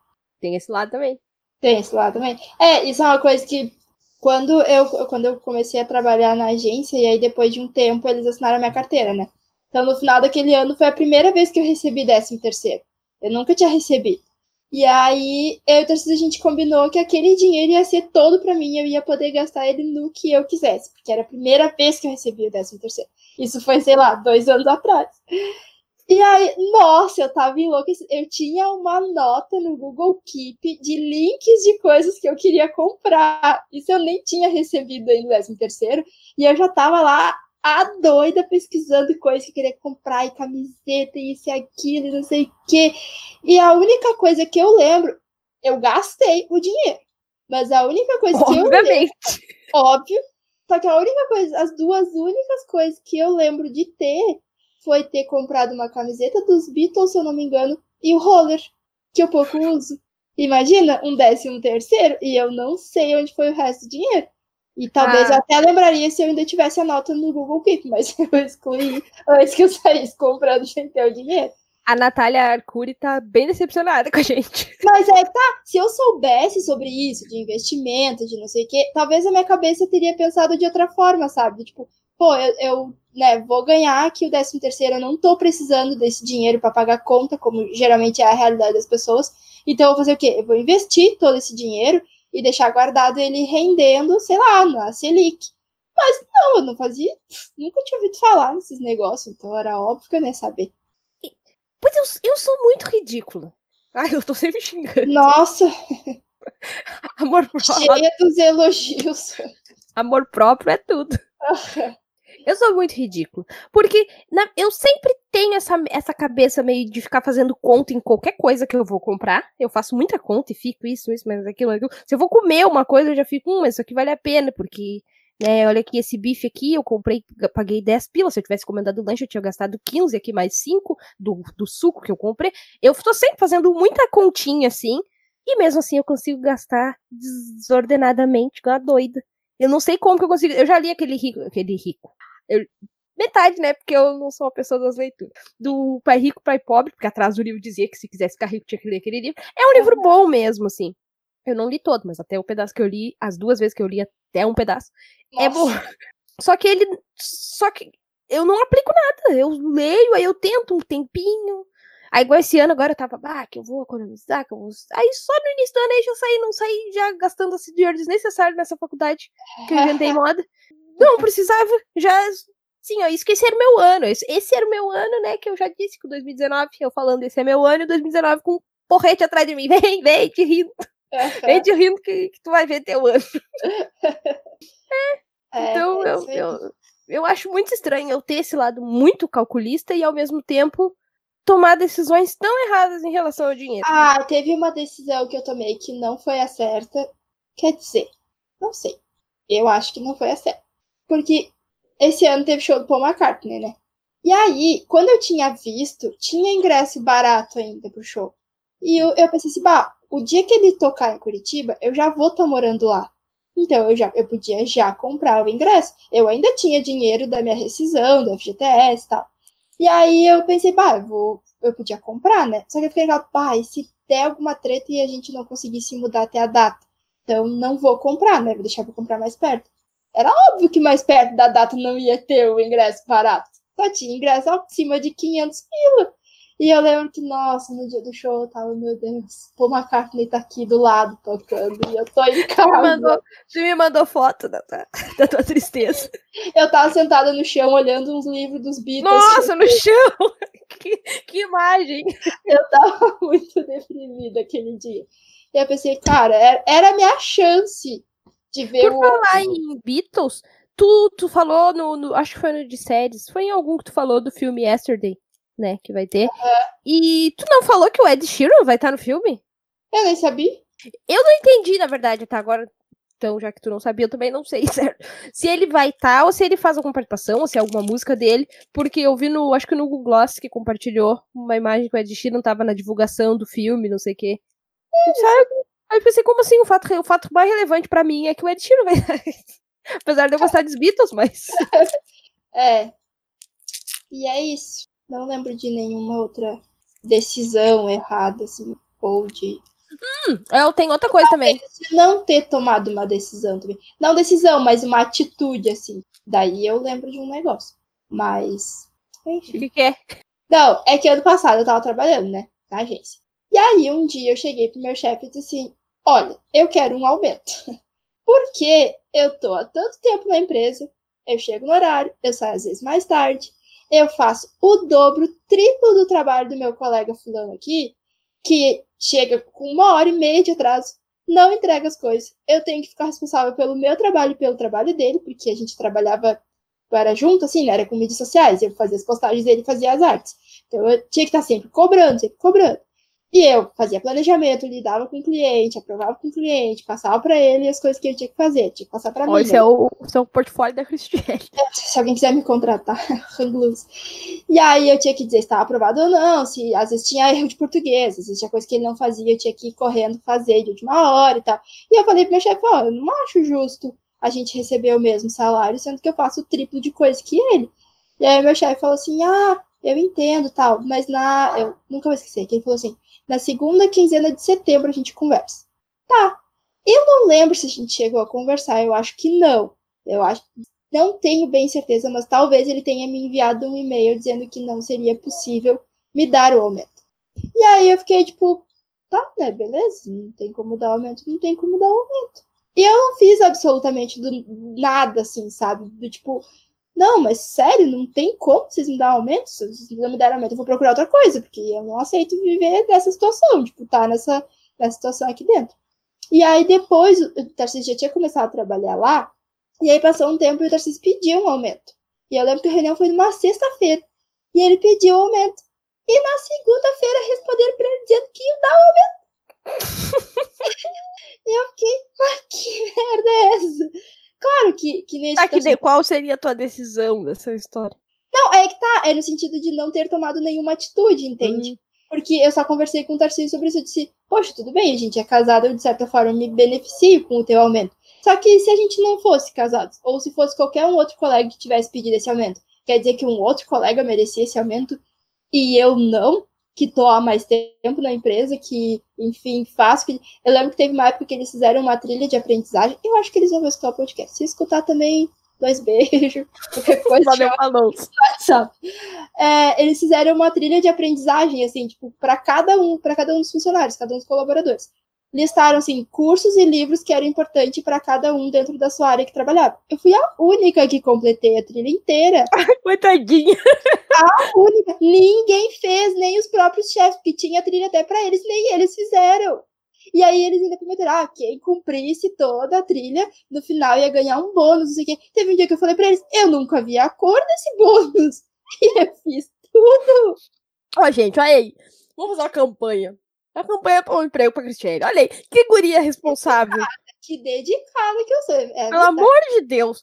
Tem esse lado também. Tem esse lado também. É, isso é uma coisa que quando eu, quando eu comecei a trabalhar na agência, e aí depois de um tempo eles assinaram a minha carteira, né? Então no final daquele ano foi a primeira vez que eu recebi 13 terceiro. Eu nunca tinha recebido. E aí, eu e a gente combinou que aquele dinheiro ia ser todo para mim, eu ia poder gastar ele no que eu quisesse, porque era a primeira vez que eu recebi o 13 terceiro. Isso foi, sei lá, dois anos atrás. E aí, nossa, eu tava enlouquecida. Eu tinha uma nota no Google Keep de links de coisas que eu queria comprar. Isso eu nem tinha recebido ainda no 13 terceiro. E eu já tava lá a doida pesquisando coisas que queria comprar, e camiseta, e isso e aquilo, e não sei o quê. E a única coisa que eu lembro, eu gastei o dinheiro. Mas a única coisa que eu lembro. Óbvio. Só que a única coisa, as duas únicas coisas que eu lembro de ter foi ter comprado uma camiseta dos Beatles, se eu não me engano, e o roller, que eu pouco uso. Imagina, um décimo terceiro, e eu não sei onde foi o resto do dinheiro. E talvez ah. eu até lembraria se eu ainda tivesse a nota no Google Keep, mas <laughs> eu excluí antes que eu saísse comprando sem ter o dinheiro. A Natália Arcuri tá bem decepcionada com a gente. <laughs> Mas é, tá, se eu soubesse sobre isso, de investimento, de não sei o quê, talvez a minha cabeça teria pensado de outra forma, sabe? Tipo, pô, eu, eu né, vou ganhar aqui o 13 terceiro, eu não tô precisando desse dinheiro para pagar conta, como geralmente é a realidade das pessoas. Então eu vou fazer o quê? Eu vou investir todo esse dinheiro e deixar guardado ele rendendo, sei lá, na Selic. Mas não, eu não fazia, nunca tinha ouvido falar nesses negócios, então era óbvio que eu nem saber. Pois eu, eu sou muito ridícula. Ai, eu tô sempre xingando. Nossa! <laughs> Amor próprio. Cheia dos elogios. Amor próprio é tudo. Eu sou muito ridículo. Porque na, eu sempre tenho essa, essa cabeça meio de ficar fazendo conta em qualquer coisa que eu vou comprar. Eu faço muita conta e fico isso, isso, mas aquilo, aquilo. Se eu vou comer uma coisa, eu já fico, hum, mas isso aqui vale a pena, porque, né, olha aqui, esse bife aqui, eu comprei, paguei 10 pilas. Se eu tivesse comendado lanche, eu tinha gastado 15, aqui mais 5 do, do suco que eu comprei. Eu tô sempre fazendo muita continha assim. E mesmo assim eu consigo gastar desordenadamente, igual a doida. Eu não sei como que eu consigo. Eu já li aquele rico, aquele rico, eu, metade, né? Porque eu não sou uma pessoa das leituras. Do Pai Rico, Pai Pobre, porque atrás do livro dizia que se quisesse ficar rico tinha que ler aquele livro. É um livro bom mesmo, assim. Eu não li todo, mas até o pedaço que eu li, as duas vezes que eu li até um pedaço, Nossa. é bom. <laughs> Só que ele. Só que eu não aplico nada. Eu leio, aí eu tento um tempinho. Aí, igual esse ano, agora eu tava, ah, que eu vou economizar, que eu vou. Aí só no início do ano aí já saí, não saí já gastando esse dinheiro desnecessário nessa faculdade que eu inventei <laughs> moda. Não precisava, já. Sim, ó, o meu ano. Esse, era o meu ano, né? Que eu já disse que 2019, eu falando, esse é meu ano, e 2019 com um porrete atrás de mim. <laughs> Vem, vem, te rindo. Vem te rindo que, que tu vai ver teu ano. é. <laughs> é então, é eu, eu, eu acho muito estranho eu ter esse lado muito calculista e ao mesmo tempo tomar decisões tão erradas em relação ao dinheiro. Ah, teve uma decisão que eu tomei que não foi a certa. Quer dizer, não sei. Eu acho que não foi a certa. Porque esse ano teve show do Paul McCartney, né? E aí, quando eu tinha visto, tinha ingresso barato ainda pro show. E eu, eu pensei assim, bah, o dia que ele tocar em Curitiba, eu já vou estar tá morando lá. Então eu já eu podia já comprar o ingresso. Eu ainda tinha dinheiro da minha rescisão, do FGTS e tal. E aí eu pensei, bah, eu, vou, eu podia comprar, né? Só que eu fiquei pá, e se der alguma treta e a gente não conseguisse mudar até a data? Então não vou comprar, né? Vou deixar pra comprar mais perto. Era óbvio que mais perto da data não ia ter o ingresso barato. Só tinha ingresso acima de 500 pila. E eu lembro que, nossa, no dia do show eu tava, meu Deus, Paul McCartney tá aqui do lado tocando e eu tô em <laughs> casa. Você me mandou, você me mandou foto da, da, <laughs> da, tua tristeza. Eu tava sentada no chão olhando uns livros dos Beatles. Nossa, no chão! <laughs> Que, que imagem! Eu tava muito deprimida aquele dia. E eu pensei, cara, era a minha chance de ver Por o. falar em Beatles, tu, tu falou no, no, Acho que foi no de séries. Foi em algum que tu falou do filme Yesterday, né? Que vai ter. Uhum. E tu não falou que o Ed Sheeran vai estar no filme? Eu nem sabia. Eu não entendi, na verdade, até agora. Então, já que tu não sabia, eu também não sei, <laughs> certo? Se ele vai estar, ou se ele faz alguma participação, ou se é alguma música dele, porque eu vi no, acho que no Google Gloss que compartilhou uma imagem que o Ed Sheeran tava na divulgação do filme, não sei o quê. Sabe? Aí eu pensei, como assim? O fato, o fato mais relevante pra mim é que o Ed Sheeran vai. <laughs> Apesar de eu gostar dos Beatles, mas. <laughs> É. E é isso. Não lembro de nenhuma outra decisão errada, assim, ou de. Hum, eu tenho outra coisa também. Não ter tomado uma decisão também. Não decisão, mas uma atitude, assim. Daí eu lembro de um negócio. Mas. Enfim. O que, que é? Não, é que ano passado eu tava trabalhando, né? Na agência. E aí um dia eu cheguei pro meu chefe e disse assim: Olha, eu quero um aumento. <laughs> Porque eu tô há tanto tempo na empresa, eu chego no horário, eu saio às vezes mais tarde, eu faço o dobro, triplo do trabalho do meu colega fulano aqui, que chega com uma hora e meia de atraso, não entrega as coisas. Eu tenho que ficar responsável pelo meu trabalho e pelo trabalho dele, porque a gente trabalhava era junto, assim, né? Era com mídias sociais, eu fazia as postagens e ele fazia as artes. Então eu tinha que estar sempre cobrando, sempre cobrando. E eu fazia planejamento, lidava com o cliente, aprovava com o cliente, passava para ele as coisas que ele tinha que fazer, tinha que passar para mim. Esse né? é o seu portfólio da Cristiane. <laughs> Se alguém quiser me contratar, <laughs> Rangluz. E aí eu tinha que dizer se estava aprovado ou não, se às vezes tinha erro de português, às vezes tinha coisa que ele não fazia, eu tinha que ir correndo fazer de última hora e tal. E eu falei pro meu chefe, ó, oh, eu não acho justo a gente receber o mesmo salário, sendo que eu faço o triplo de coisa que ele. E aí meu chefe falou assim, ah, eu entendo tal, mas na. Eu nunca vou esquecer, que ele falou assim na segunda quinzena de setembro a gente conversa. Tá. Eu não lembro se a gente chegou a conversar, eu acho que não. Eu acho não tenho bem certeza, mas talvez ele tenha me enviado um e-mail dizendo que não seria possível me dar o aumento. E aí eu fiquei tipo, tá, né, beleza, não tem como dar aumento, não tem como dar aumento. E eu não fiz absolutamente do, nada assim, sabe? Do tipo, não, mas sério, não tem como vocês me darem aumento? Se vocês não me deram aumento, eu vou procurar outra coisa, porque eu não aceito viver nessa situação, tipo, tá nessa, nessa situação aqui dentro. E aí depois, o Tarcísio já tinha começado a trabalhar lá, e aí passou um tempo e o Tarcísio pediu um aumento. E eu lembro que a reunião foi numa sexta-feira, e ele pediu o um aumento. E na segunda-feira responderam pra ele dizendo que ia dar o aumento. e <laughs> eu fiquei, mas que merda é essa? Claro que, que nesse. Tá, que de, qual seria a tua decisão dessa história? Não, é que tá, é no sentido de não ter tomado nenhuma atitude, entende? Uhum. Porque eu só conversei com o Tarcísio sobre isso. Eu disse, poxa, tudo bem, a gente é casado, eu de certa forma me beneficio com o teu aumento. Só que se a gente não fosse casados, ou se fosse qualquer um outro colega que tivesse pedido esse aumento, quer dizer que um outro colega merecia esse aumento e eu não? Que tô há mais tempo na empresa, que, enfim, faço. Que... Eu lembro que teve uma época que eles fizeram uma trilha de aprendizagem. Eu acho que eles vão escutar o podcast. Se escutar também, dois beijos, <laughs> qualquer coisa. Valeu, falou. É, eles fizeram uma trilha de aprendizagem, assim, tipo, para cada um, para cada um dos funcionários, cada um dos colaboradores listaram assim cursos e livros que eram importantes para cada um dentro da sua área que trabalhava. Eu fui a única que completei a trilha inteira. <laughs> Coitadinha. A única. Ninguém fez, nem os próprios chefes, que tinha trilha até para eles, nem eles fizeram. E aí eles ainda prometeram, ah, quem cumprisse toda a trilha, no final ia ganhar um bônus, não sei o quê. Teve um dia que eu falei para eles, eu nunca vi a cor desse bônus. <laughs> E eu fiz tudo. Ó, gente, olha aí. Vamos fazer uma campanha a campanha para um emprego para Cristiane. Olha aí, que guria responsável. <laughs> Que dedicada que eu sou. É Pelo amor de Deus.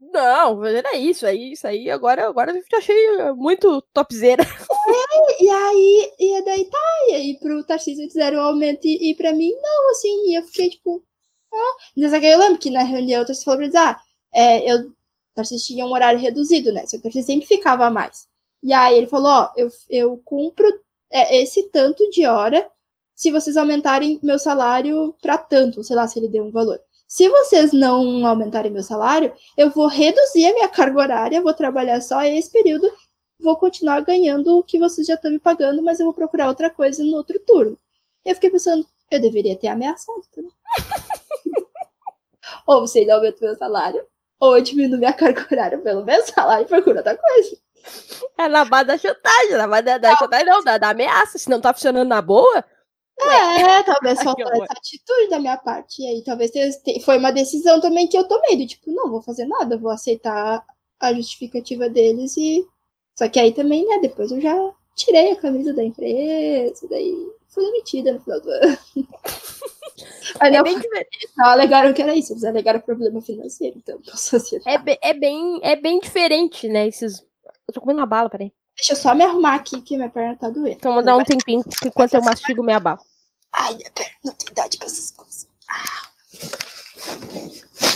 Não, mas era isso aí, isso aí. Agora, agora eu achei muito topzera. É, e aí, e daí tá, e aí pro Tarcísio fizeram um aumento e, e pra mim não, assim, e eu fiquei tipo. Ah. Mas eu lembro que na reunião o Tarcísio falou pra eles, ah, é, eu, Tarcísio tinha um horário reduzido, né? Só que o Tarcísio sempre ficava a mais. E aí ele falou, ó, eu, eu cumpro é esse tanto de hora se vocês aumentarem meu salário para tanto, sei lá se ele deu um valor. Se vocês não aumentarem meu salário, eu vou reduzir a minha carga horária, vou trabalhar só esse período, vou continuar ganhando o que vocês já estão me pagando, mas eu vou procurar outra coisa no outro turno. Eu fiquei pensando, eu deveria ter ameaçado também. <laughs> ou vocês aumentam meu salário, ou eu diminuo minha carga horária pelo meu salário e procuro outra coisa. É na base da chantagem, na base da, da chantagem não, da, da ameaça. Se não tá funcionando na boa. É, talvez faltou essa atitude da minha parte. E aí talvez foi uma decisão também que eu tomei, do tipo, não vou fazer nada, vou aceitar a justificativa deles e. Só que aí também, né, depois eu já tirei a camisa da empresa, daí fui demitida no final do ano. Aí <laughs> é bem diferente. alegaram que era isso, eles alegaram problema financeiro, então, <laughs> sociedade. É, bem, é, bem, é bem diferente, né, esses eu tô comendo uma bala, peraí. Deixa eu só me arrumar aqui, que minha perna tá doendo. Então vou dar um tempinho enquanto eu mastigo minha bala. Ai, minha perna não tem idade pra essas coisas. Ah.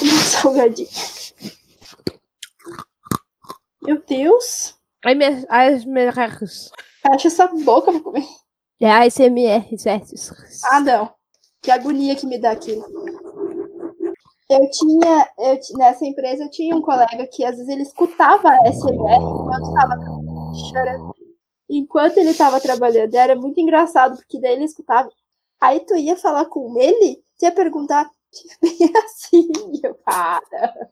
Um salgadinho. Meu Deus. Ai, minhas, as minhas... Fecha essa boca pra comer. É ASMR, Ah, não. Que agonia que me dá aquilo. Eu tinha, eu, nessa empresa eu tinha um colega que às vezes ele escutava a SMR enquanto estava. Enquanto ele estava trabalhando, era muito engraçado, porque daí ele escutava. Aí tu ia falar com ele, tu ia perguntar <laughs> bem assim, eu, cara.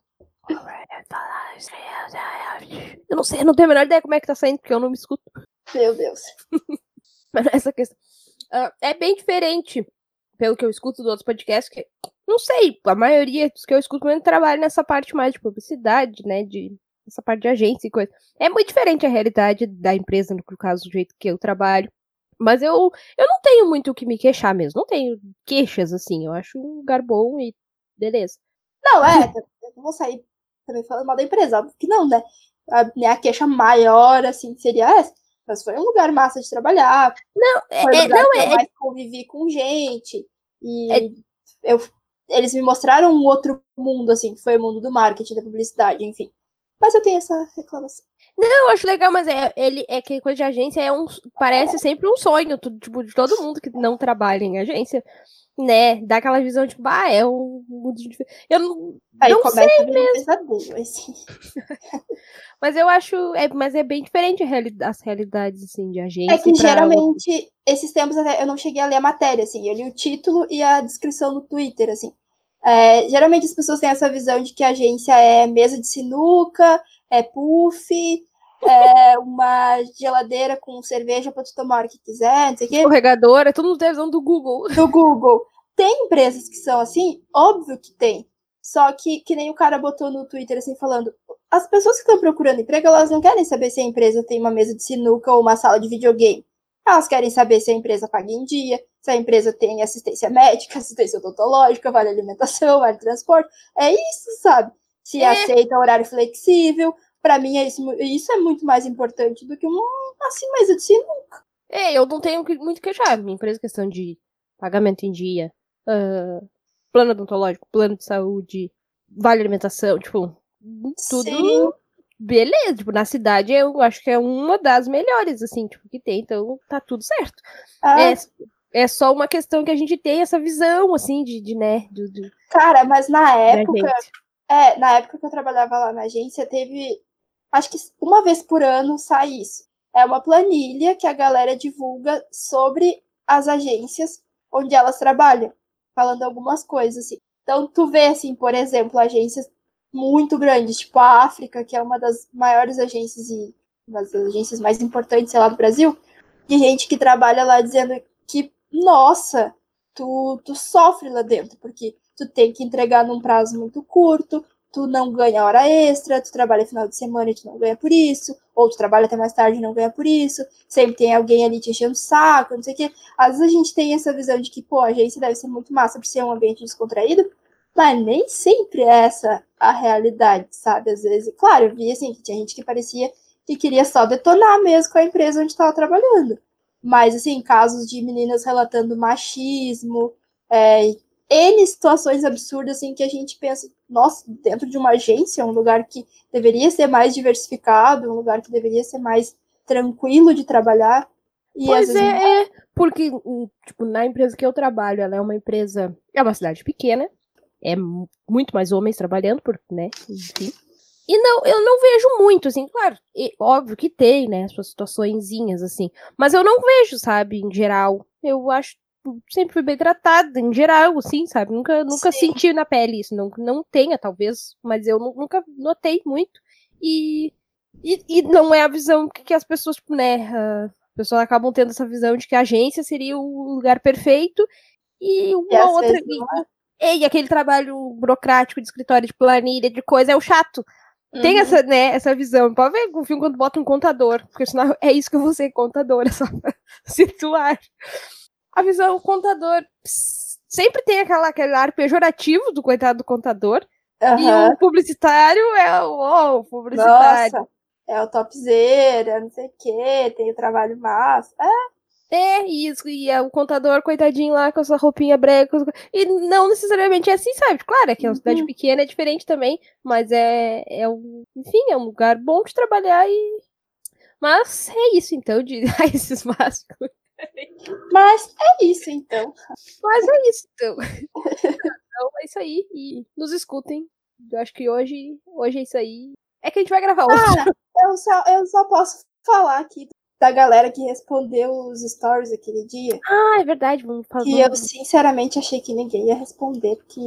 Eu não sei, eu não tenho a menor ideia como é que tá saindo, porque eu não me escuto. Meu Deus. <laughs> Mas essa questão. Uh, é bem diferente, pelo que eu escuto do outros podcasts, que não sei, a maioria dos que eu escuto mesmo trabalha nessa parte mais de publicidade, né? De essa parte de agência e coisa. É muito diferente a realidade da empresa, no caso, do jeito que eu trabalho. Mas eu, eu não tenho muito o que me queixar mesmo. Não tenho queixas, assim. Eu acho um lugar bom e beleza. Não, é. Eu não vou sair também falando mal da empresa. Óbvio que não, né? A minha queixa maior, assim, seria essa. Mas foi um lugar massa de trabalhar. Não, é, foi um é, lugar não, que eu é, mais convivi com gente. E é, eu eles me mostraram um outro mundo, assim, que foi o mundo do marketing, da publicidade, enfim. Mas eu tenho essa reclamação. Não, eu acho legal, mas é, ele, é que coisa de agência é um, parece sempre um sonho, tipo, de todo mundo que não trabalha em agência, né? Dá aquela visão, tipo, ah, é um mundo difícil. Eu não, Aí não sei mesmo. assim. <laughs> mas eu acho, é, mas é bem diferente as realidades, assim, de agência. É que geralmente, esses tempos até eu não cheguei a ler a matéria, assim, eu li o título e a descrição no Twitter, assim. É, geralmente as pessoas têm essa visão de que a agência é mesa de sinuca, é puff, é uma geladeira com cerveja para tu tomar hora que quiser, não sei o quê. Escorregador, é tudo no televisão do Google. <laughs> Do Google. Tem empresas que são assim? Óbvio que tem. Só que, que nem o cara botou no Twitter assim, falando: as pessoas que estão procurando emprego, elas não querem saber se a empresa tem uma mesa de sinuca ou uma sala de videogame. Elas querem saber se a empresa paga em dia, se a empresa tem assistência médica, <laughs> assistência odontológica, vale alimentação, vale transporte. É isso, sabe? Se é. aceita horário flexível. Para mim, é isso, isso é muito mais importante do que uma assim, mesa de sinuca. É, eu não tenho muito queixar. Minha empresa, questão de pagamento em dia, uh, plano odontológico, plano de saúde, vale alimentação, tipo, tudo. Sim beleza, tipo, na cidade eu acho que é uma das melhores, assim, tipo, que tem, então tá tudo certo. Ah. É, é só uma questão que a gente tem essa visão, assim, de, de né, do, do Cara, mas na época, é, na época que eu trabalhava lá na agência, teve, acho que uma vez por ano sai isso. É uma planilha que a galera divulga sobre as agências onde elas trabalham, falando algumas coisas, assim. Então, tu vê, assim, por exemplo, agências muito grandes, tipo a África, que é uma das maiores agências e uma das agências mais importantes, sei lá, do Brasil, de gente que trabalha lá dizendo que, nossa, tu, tu sofre lá dentro, porque tu tem que entregar num prazo muito curto, tu não ganha hora extra, tu trabalha final de semana e tu não ganha por isso, ou tu trabalha até mais tarde e não ganha por isso, sempre tem alguém ali te enchendo o saco, não sei o quê. Às vezes a gente tem essa visão de que, pô, a agência deve ser muito massa por ser um ambiente descontraído, mas nem sempre é essa a realidade, sabe? Às vezes, claro, eu vi assim, que tinha gente que parecia que queria só detonar mesmo com a empresa onde estava trabalhando. Mas, assim, casos de meninas relatando machismo, é, N situações absurdas, assim, que a gente pensa, nossa, dentro de uma agência, um lugar que deveria ser mais diversificado, um lugar que deveria ser mais tranquilo de trabalhar. E pois é, vezes... é, porque, tipo, na empresa que eu trabalho, ela é uma empresa, é uma cidade pequena, é muito mais homens trabalhando, por, né? Enfim. E não, eu não vejo muito, assim, claro, e, óbvio que tem, né, suas situaçõezinhas, assim, mas eu não vejo, sabe, em geral. Eu acho sempre fui bem tratada, em geral, assim, sabe? Nunca, nunca senti na pele isso. Não, não tenha, talvez, mas eu nunca notei muito. E, e, e não é a visão que, que as pessoas, né, uh, as pessoas acabam tendo essa visão de que a agência seria o lugar perfeito e uma e outra. E, e aquele trabalho burocrático de escritório de planilha, de coisa, é o chato. Tem uhum. essa, né, essa visão. Pode ver com o filme quando bota um contador, porque senão é isso que eu vou ser contador, é <laughs> só pra situar. A visão, o contador sempre tem aquela, aquele ar pejorativo do coitado do contador. Uhum. E o publicitário é o oh, publicitário. Nossa, é o topzera, não sei o quê, tem o trabalho massa. É. É, isso, e é o contador, coitadinho lá, com a sua roupinha branca. E não necessariamente é assim, sabe? Claro, é que é uma cidade Uhum. pequena, é diferente também, mas é, é um. Enfim, é um lugar bom de trabalhar e. Mas é isso, então, de <laughs> esses básicos. <laughs> Mas é isso, então. Mas é isso, então. então é isso aí. E nos escutem. Eu acho que hoje, hoje é isso aí. É que a gente vai gravar outro. Cara, eu só, eu só posso falar aqui da galera que respondeu os stories aquele dia. Ah, é verdade, vamos falar. Que eu sinceramente achei que ninguém ia responder, porque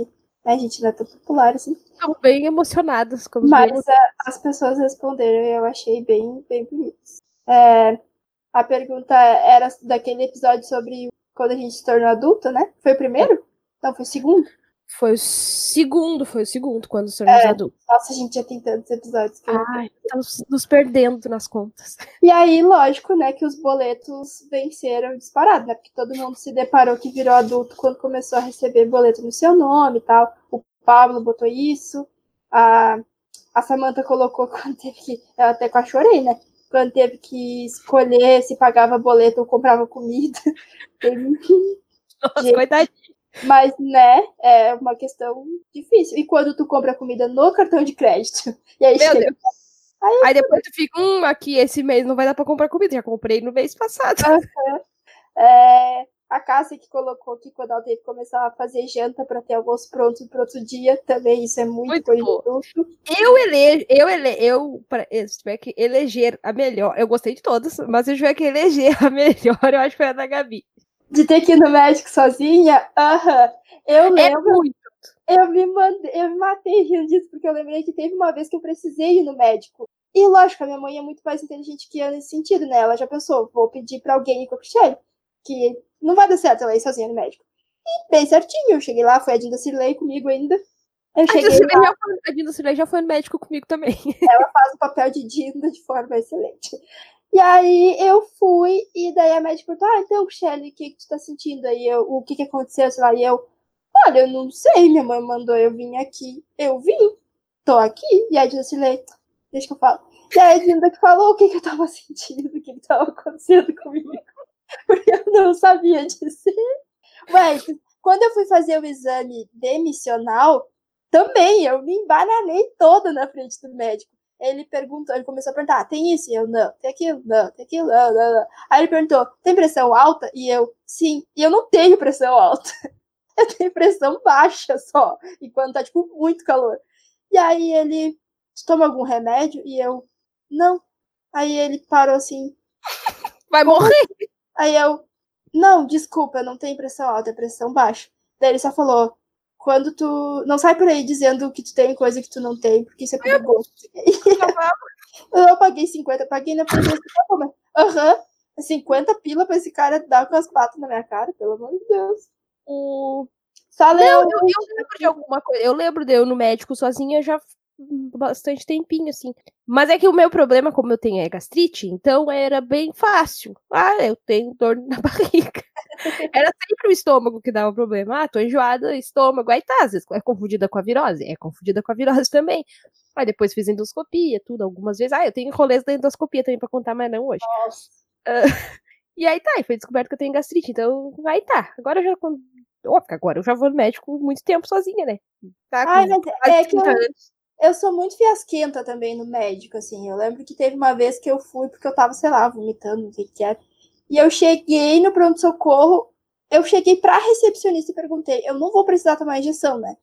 né, a gente não é tão popular assim. Estamos bem emocionados. Como Mas a- as pessoas responderam e eu achei bem, bem bonito. É, a pergunta era daquele episódio sobre quando a gente se tornou adulto, né? Foi o primeiro? Não, foi o segundo? Foi o segundo, foi o segundo, quando somos É. adultos. Nossa, a gente já tem tantos episódios. Que Ai, estamos nos perdendo nas contas. E aí, lógico, né, que os boletos venceram disparado, né? Porque todo mundo se deparou que virou adulto quando começou a receber boleto no seu nome e tal. O Pablo botou isso. A, a Samantha colocou <laughs> quando teve que. Eu até quase chorei, né? Quando teve que escolher se pagava boleto ou comprava comida. <laughs> Nossa, Gente. coitadinho. Mas, né, é uma questão difícil. E quando tu compra comida no cartão de crédito? E aí Meu chega Deus. Aí depois tu fica, hum, aqui esse mês não vai dar pra comprar comida. Já comprei no mês passado. É, a Cássia que colocou que quando ela teve que começar a fazer janta para ter almoço pronto pro outro dia, também isso é muito, Muito. Eu elejo, eu ele, eu, pra- se tiver que eleger a melhor, eu gostei de todas, mas se eu tiver que eleger a <laughs> melhor, eu acho que foi a da Gabi. De ter que ir no médico sozinha, aham. Eu É lembro, muito. eu me mandei, eu me matei rindo disso, porque eu lembrei que teve uma vez que eu precisei ir no médico. E lógico, a minha mãe é muito mais inteligente que eu nesse sentido, né? Ela já pensou, vou pedir pra alguém ir com a Cristiane, que não vai dar certo ela ir sozinha no médico. E bem certinho, eu cheguei lá, foi a Dinda Cirlei comigo ainda. Eu A cheguei Dinda lá. foi- a Dinda Cirlei já foi no médico comigo também. <laughs> faz o papel de Dinda de forma excelente. E aí eu fui, e daí a médica perguntou, ah, então, Shelly, o que, que tu tá sentindo aí? Eu, o que que aconteceu, sei lá, e eu, olha, eu não sei, minha mãe mandou eu vir aqui, eu vim, tô aqui, e a Dinda Cirlei, deixa que eu falo. E aí a Dinda que falou o que que eu tava <laughs> sentindo, o que que tava acontecendo comigo, não sabia dizer. <laughs> Ué, quando eu fui fazer o exame demissional, também eu me embananei toda na frente do médico. Ele perguntou, ele começou a perguntar: ah, tem isso? E eu, não, tem aquilo, não, tem aquilo, não, não, não. Aí ele perguntou: tem pressão alta? E eu, sim. E eu não tenho pressão alta. <laughs> Eu tenho pressão baixa só, enquanto tá, tipo, muito calor. E aí ele, toma algum remédio? E eu, não. Aí ele parou assim, Vai morrer. Aí eu, não, desculpa, eu não tenho pressão alta, é pressão baixa. Daí ele só falou, quando tu. Não sai por aí dizendo que tu tem coisa que tu não tem, porque isso é perigoso. <laughs> Eu paguei 50, paguei na polícia. Aham, 50 pila pra esse cara dar com as patas na minha cara, pelo amor de Deus. O... Só Não, eu, eu lembro de alguma coisa. Eu lembro de eu no médico sozinha já bastante tempinho, assim. Mas é que o meu problema, como eu tenho é gastrite, então era bem fácil. Ah, eu tenho dor na <laughs> barriga. Era sempre o estômago que dava problema. Ah, tô enjoada, estômago. Aí tá, às vezes é confundida com a virose. É confundida com a virose também. Aí depois fiz endoscopia, tudo, algumas vezes. Ah, eu tenho rolês da endoscopia também pra contar, mas não hoje. Nossa. <laughs> E aí tá, e foi descoberto que eu tenho gastrite. Então, aí tá. Agora eu já. Óbvio, agora eu já vou no médico muito tempo sozinha, né? Tá, com Ai, mas é que eu, 30 anos. Eu sou muito fiasquenta também no médico, assim. Eu lembro que teve uma vez que eu fui porque eu tava, sei lá, vomitando, não sei o que era. E eu cheguei no pronto-socorro, eu cheguei pra recepcionista e perguntei, eu não vou precisar tomar injeção, né?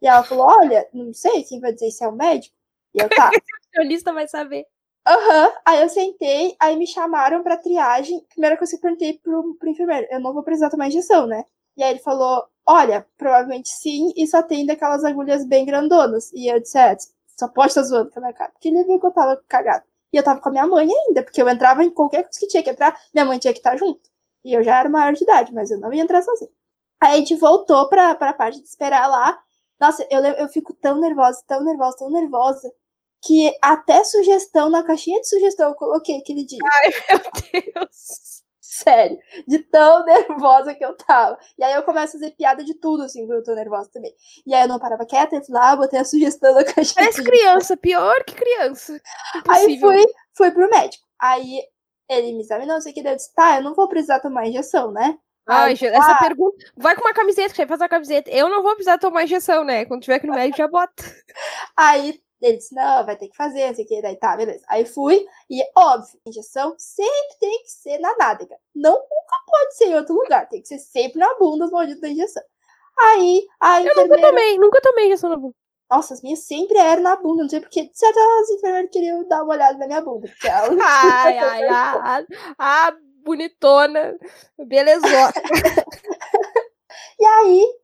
E ela falou, olha, não sei quem vai dizer se é o médico. E eu, tá. <laughs> O nutricionista vai saber. Aham. Aí eu sentei, aí me chamaram pra triagem. Primeira coisa que eu perguntei pro, pro enfermeiro, eu não vou precisar tomar injeção, né? E aí ele falou, olha, provavelmente sim, e só tem daquelas agulhas bem grandonas. E eu disse, é, só pode estar zoando com a minha cara. Porque ele viu que eu tava cagada. E eu tava com a minha mãe ainda, porque eu entrava em qualquer coisa que tinha que entrar, minha mãe tinha que estar junto. E eu já era maior de idade, mas eu não ia entrar sozinha. Aí a gente voltou pra, pra parte de esperar lá. Nossa, eu, eu fico tão nervosa, tão nervosa, tão nervosa, que até sugestão na caixinha de sugestão eu coloquei aquele dia. Meu Deus. Sério, de tão <laughs> nervosa que eu tava. E aí eu começo a fazer piada de tudo, assim, quando eu tô nervosa também. E aí eu não parava quieta, eu fui lá, botei a sugestão <laughs> caixinha de Parece criança, pior que criança. Aí Impossível. fui, fui pro médico. Aí ele me examinou, não sei o que, daí eu disse, tá, eu não vou precisar tomar injeção, né? Ai, Aí, gente, essa ah, pergunta. Vai com uma camiseta, que faz uma camiseta. Eu não vou precisar tomar injeção, né? Quando tiver aqui no médico, já bota. Aí ele disse, não, vai ter que fazer, não sei o que, daí tá, beleza. Aí fui, e óbvio, injeção sempre tem que ser na nádega. Não, nunca pode ser em outro lugar, tem que ser sempre na bunda, os malditos da injeção. Aí, a Eu nunca enfermeira... tomei, nunca tomei injeção na bunda. Nossa, as minhas sempre eram na bunda, não sei porque, de certo, as enfermeiras queriam dar uma olhada na minha bunda, porque ela... Ai, ai, ai. A bonitona. Belezona. <laughs> <laughs> E aí,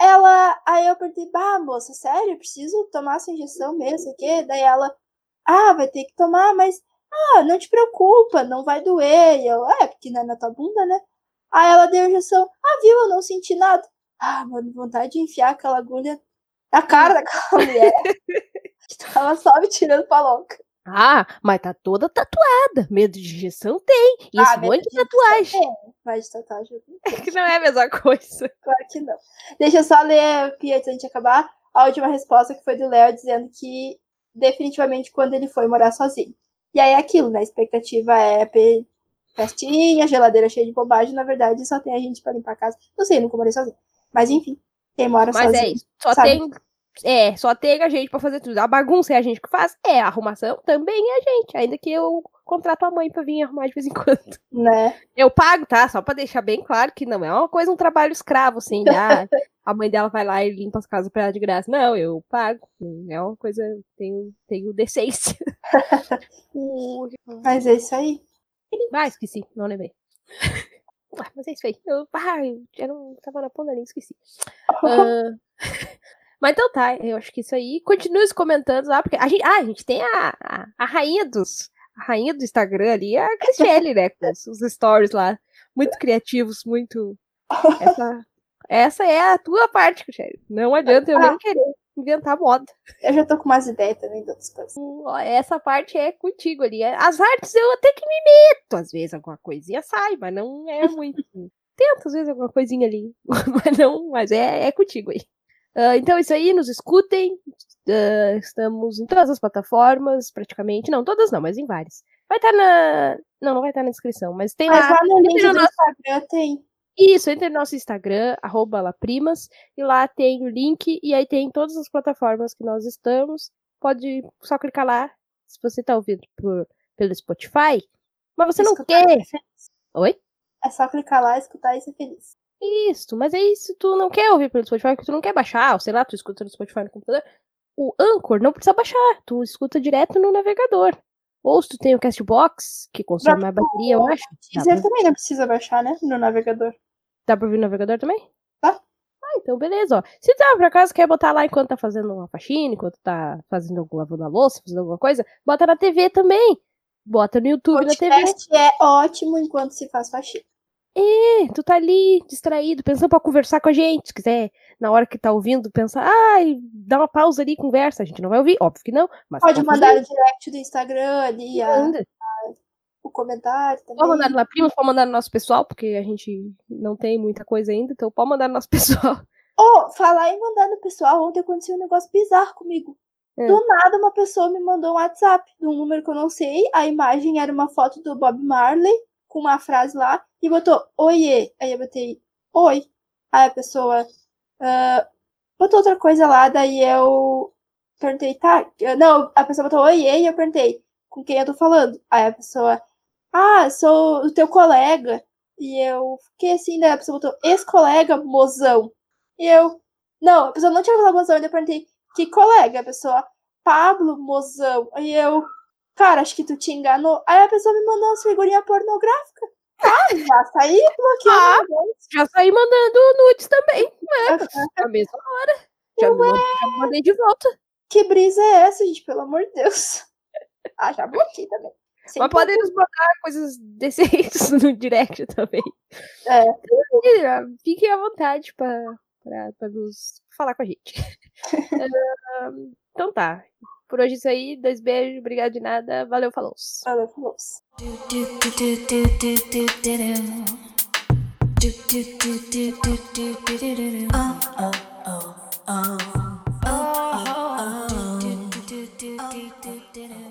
ela. Aí eu perguntei, bah, moça, sério, eu preciso tomar essa injeção mesmo, sei o quê? Daí ela, ah, vai ter que tomar, mas. Ah, não te preocupa, não vai doer. E eu, é, porque não é na tua bunda, né? Aí ela deu a injeção, ah, viu, eu não senti nada. Ah, mano, vontade de enfiar aquela agulha na cara daquela mulher. <laughs> que tava só me tirando pra louca. Ah, mas tá toda tatuada. Medo de injeção tem. E esse Ah, monte de tatuagem. Tem, mas de tatuagem não <laughs> tenho. Que não é a mesma coisa. Claro que não. Deixa eu só ler aqui antes de acabar a última resposta que foi do Léo dizendo que definitivamente quando ele foi morar sozinho. E aí é aquilo, né? A expectativa é festinha, geladeira cheia de bobagem, na verdade só tem a gente pra limpar a casa. Não sei, eu nunca morei sozinho. Mas enfim, quem mora Mas sozinho. é isso. Só sabe? tem. É, só tem a gente pra fazer tudo. A bagunça é a gente que faz. É, a arrumação também é a gente. Ainda que eu contrato a mãe pra vir arrumar de vez em quando. <laughs> Né? Eu pago, tá? Só pra deixar bem claro que não é uma coisa, um trabalho escravo, assim. Ah, <laughs> a mãe dela vai lá e limpa as casas pra ela de graça. Não, eu pago. É uma coisa. Tenho, tenho decência. <laughs> Mas é isso aí. Ah, esqueci, não lembrei. Ah, mas é isso aí. Eu, ah, eu não tava na ponta nem esqueci. Ah, mas então tá, eu acho que isso aí. Continue os comentando lá, porque a gente, ah, a gente tem a, a, a rainha dos. A rainha do Instagram ali, a Cristiane, né? Com os, os stories lá. Muito criativos, muito. Essa, essa é a tua parte, Cristiane. Não adianta eu nem querer inventar moda. Eu já tô com umas ideias também de outras coisas. Essa parte é contigo ali. As artes eu até que me meto, às vezes alguma coisinha sai, mas não é muito. Tento, às vezes, alguma coisinha ali. <laughs> mas não, mas é, é contigo aí. Ah, então é isso aí, nos escutem. Ah, estamos em todas as plataformas, praticamente. Não, todas não, mas em várias. Vai estar na. Não, não vai estar na descrição, mas tem Mas lá. lá no link no do nosso- Instagram tem. Isso, entre no nosso Instagram, arroba laprimas, e lá tem o link, e aí tem todas as plataformas que nós estamos. Pode só clicar lá, se você tá ouvindo por, pelo Spotify, mas você não Escutar quer. Oi? É só clicar lá, escutar e ser feliz. Isso, mas aí se tu não quer ouvir pelo Spotify, porque tu não quer baixar, ou sei lá, tu escuta no Spotify no computador, o Anchor não precisa baixar, tu escuta direto no navegador. Ou se tu tem o Castbox, que consome mais bateria, eu acho. Deezer pra, também não precisa baixar, né? No navegador. dá pra ouvir no navegador também? Tá. Ah, então beleza, ó. Se tu, por acaso, quer botar lá enquanto tá fazendo uma faxina, enquanto tá fazendo algum lavando a louça, fazendo alguma coisa, bota na TV também. Bota no YouTube na TV. Podcast é ótimo enquanto se faz faxina. É, tu tá ali, distraído, pensando pra conversar com a gente. Se quiser, na hora que tá ouvindo, pensar, ai, dá uma pausa ali e conversa. A gente não vai ouvir, óbvio que não. Mas Pode pode mandar no direct do Instagram ali a- ainda. o comentário também. Pode mandar na prima, pode mandar no nosso pessoal, porque a gente não tem muita coisa ainda, então pode mandar no nosso <laughs> pessoal. Ô, falar em mandar no pessoal, ontem aconteceu um negócio bizarro comigo. É. Do nada, uma pessoa me mandou um WhatsApp de um número que eu não sei. A imagem era uma foto do Bob Marley com uma frase lá e botou oiê. Aí eu botei oi. Aí a pessoa ah, botou outra coisa lá, daí eu perguntei, tá? Não, a pessoa botou oiê e eu perguntei com quem eu tô falando. Aí a pessoa, ah, sou o teu colega. E eu fiquei assim, daí a pessoa botou ex-colega, mozão. E eu, não, a pessoa não tinha falado mozão, eu perguntei, que colega? A pessoa, Pablo, mozão. E eu, cara, acho que tu te enganou. Aí a pessoa me mandou umas figurinhas pornográficas. Ah, já saí Ah, bloqueando. Já saí mandando nudes também, Ah, na mesma hora. Já me, mandei, já me mandei de volta. que brisa é essa, gente? Pelo amor de Deus. <laughs> Ah, já bloqueei também. Sem Mas podem nos mandar coisas decentes <laughs> no direct também. É. Ah, Fiquem à vontade para nos falar com a gente. <laughs> Ah, então tá. Por hoje é isso aí. Dois beijos, obrigado de nada. Valeu, falou. Valeu, falou. Oh, ah, oh, ah, oh. Ah.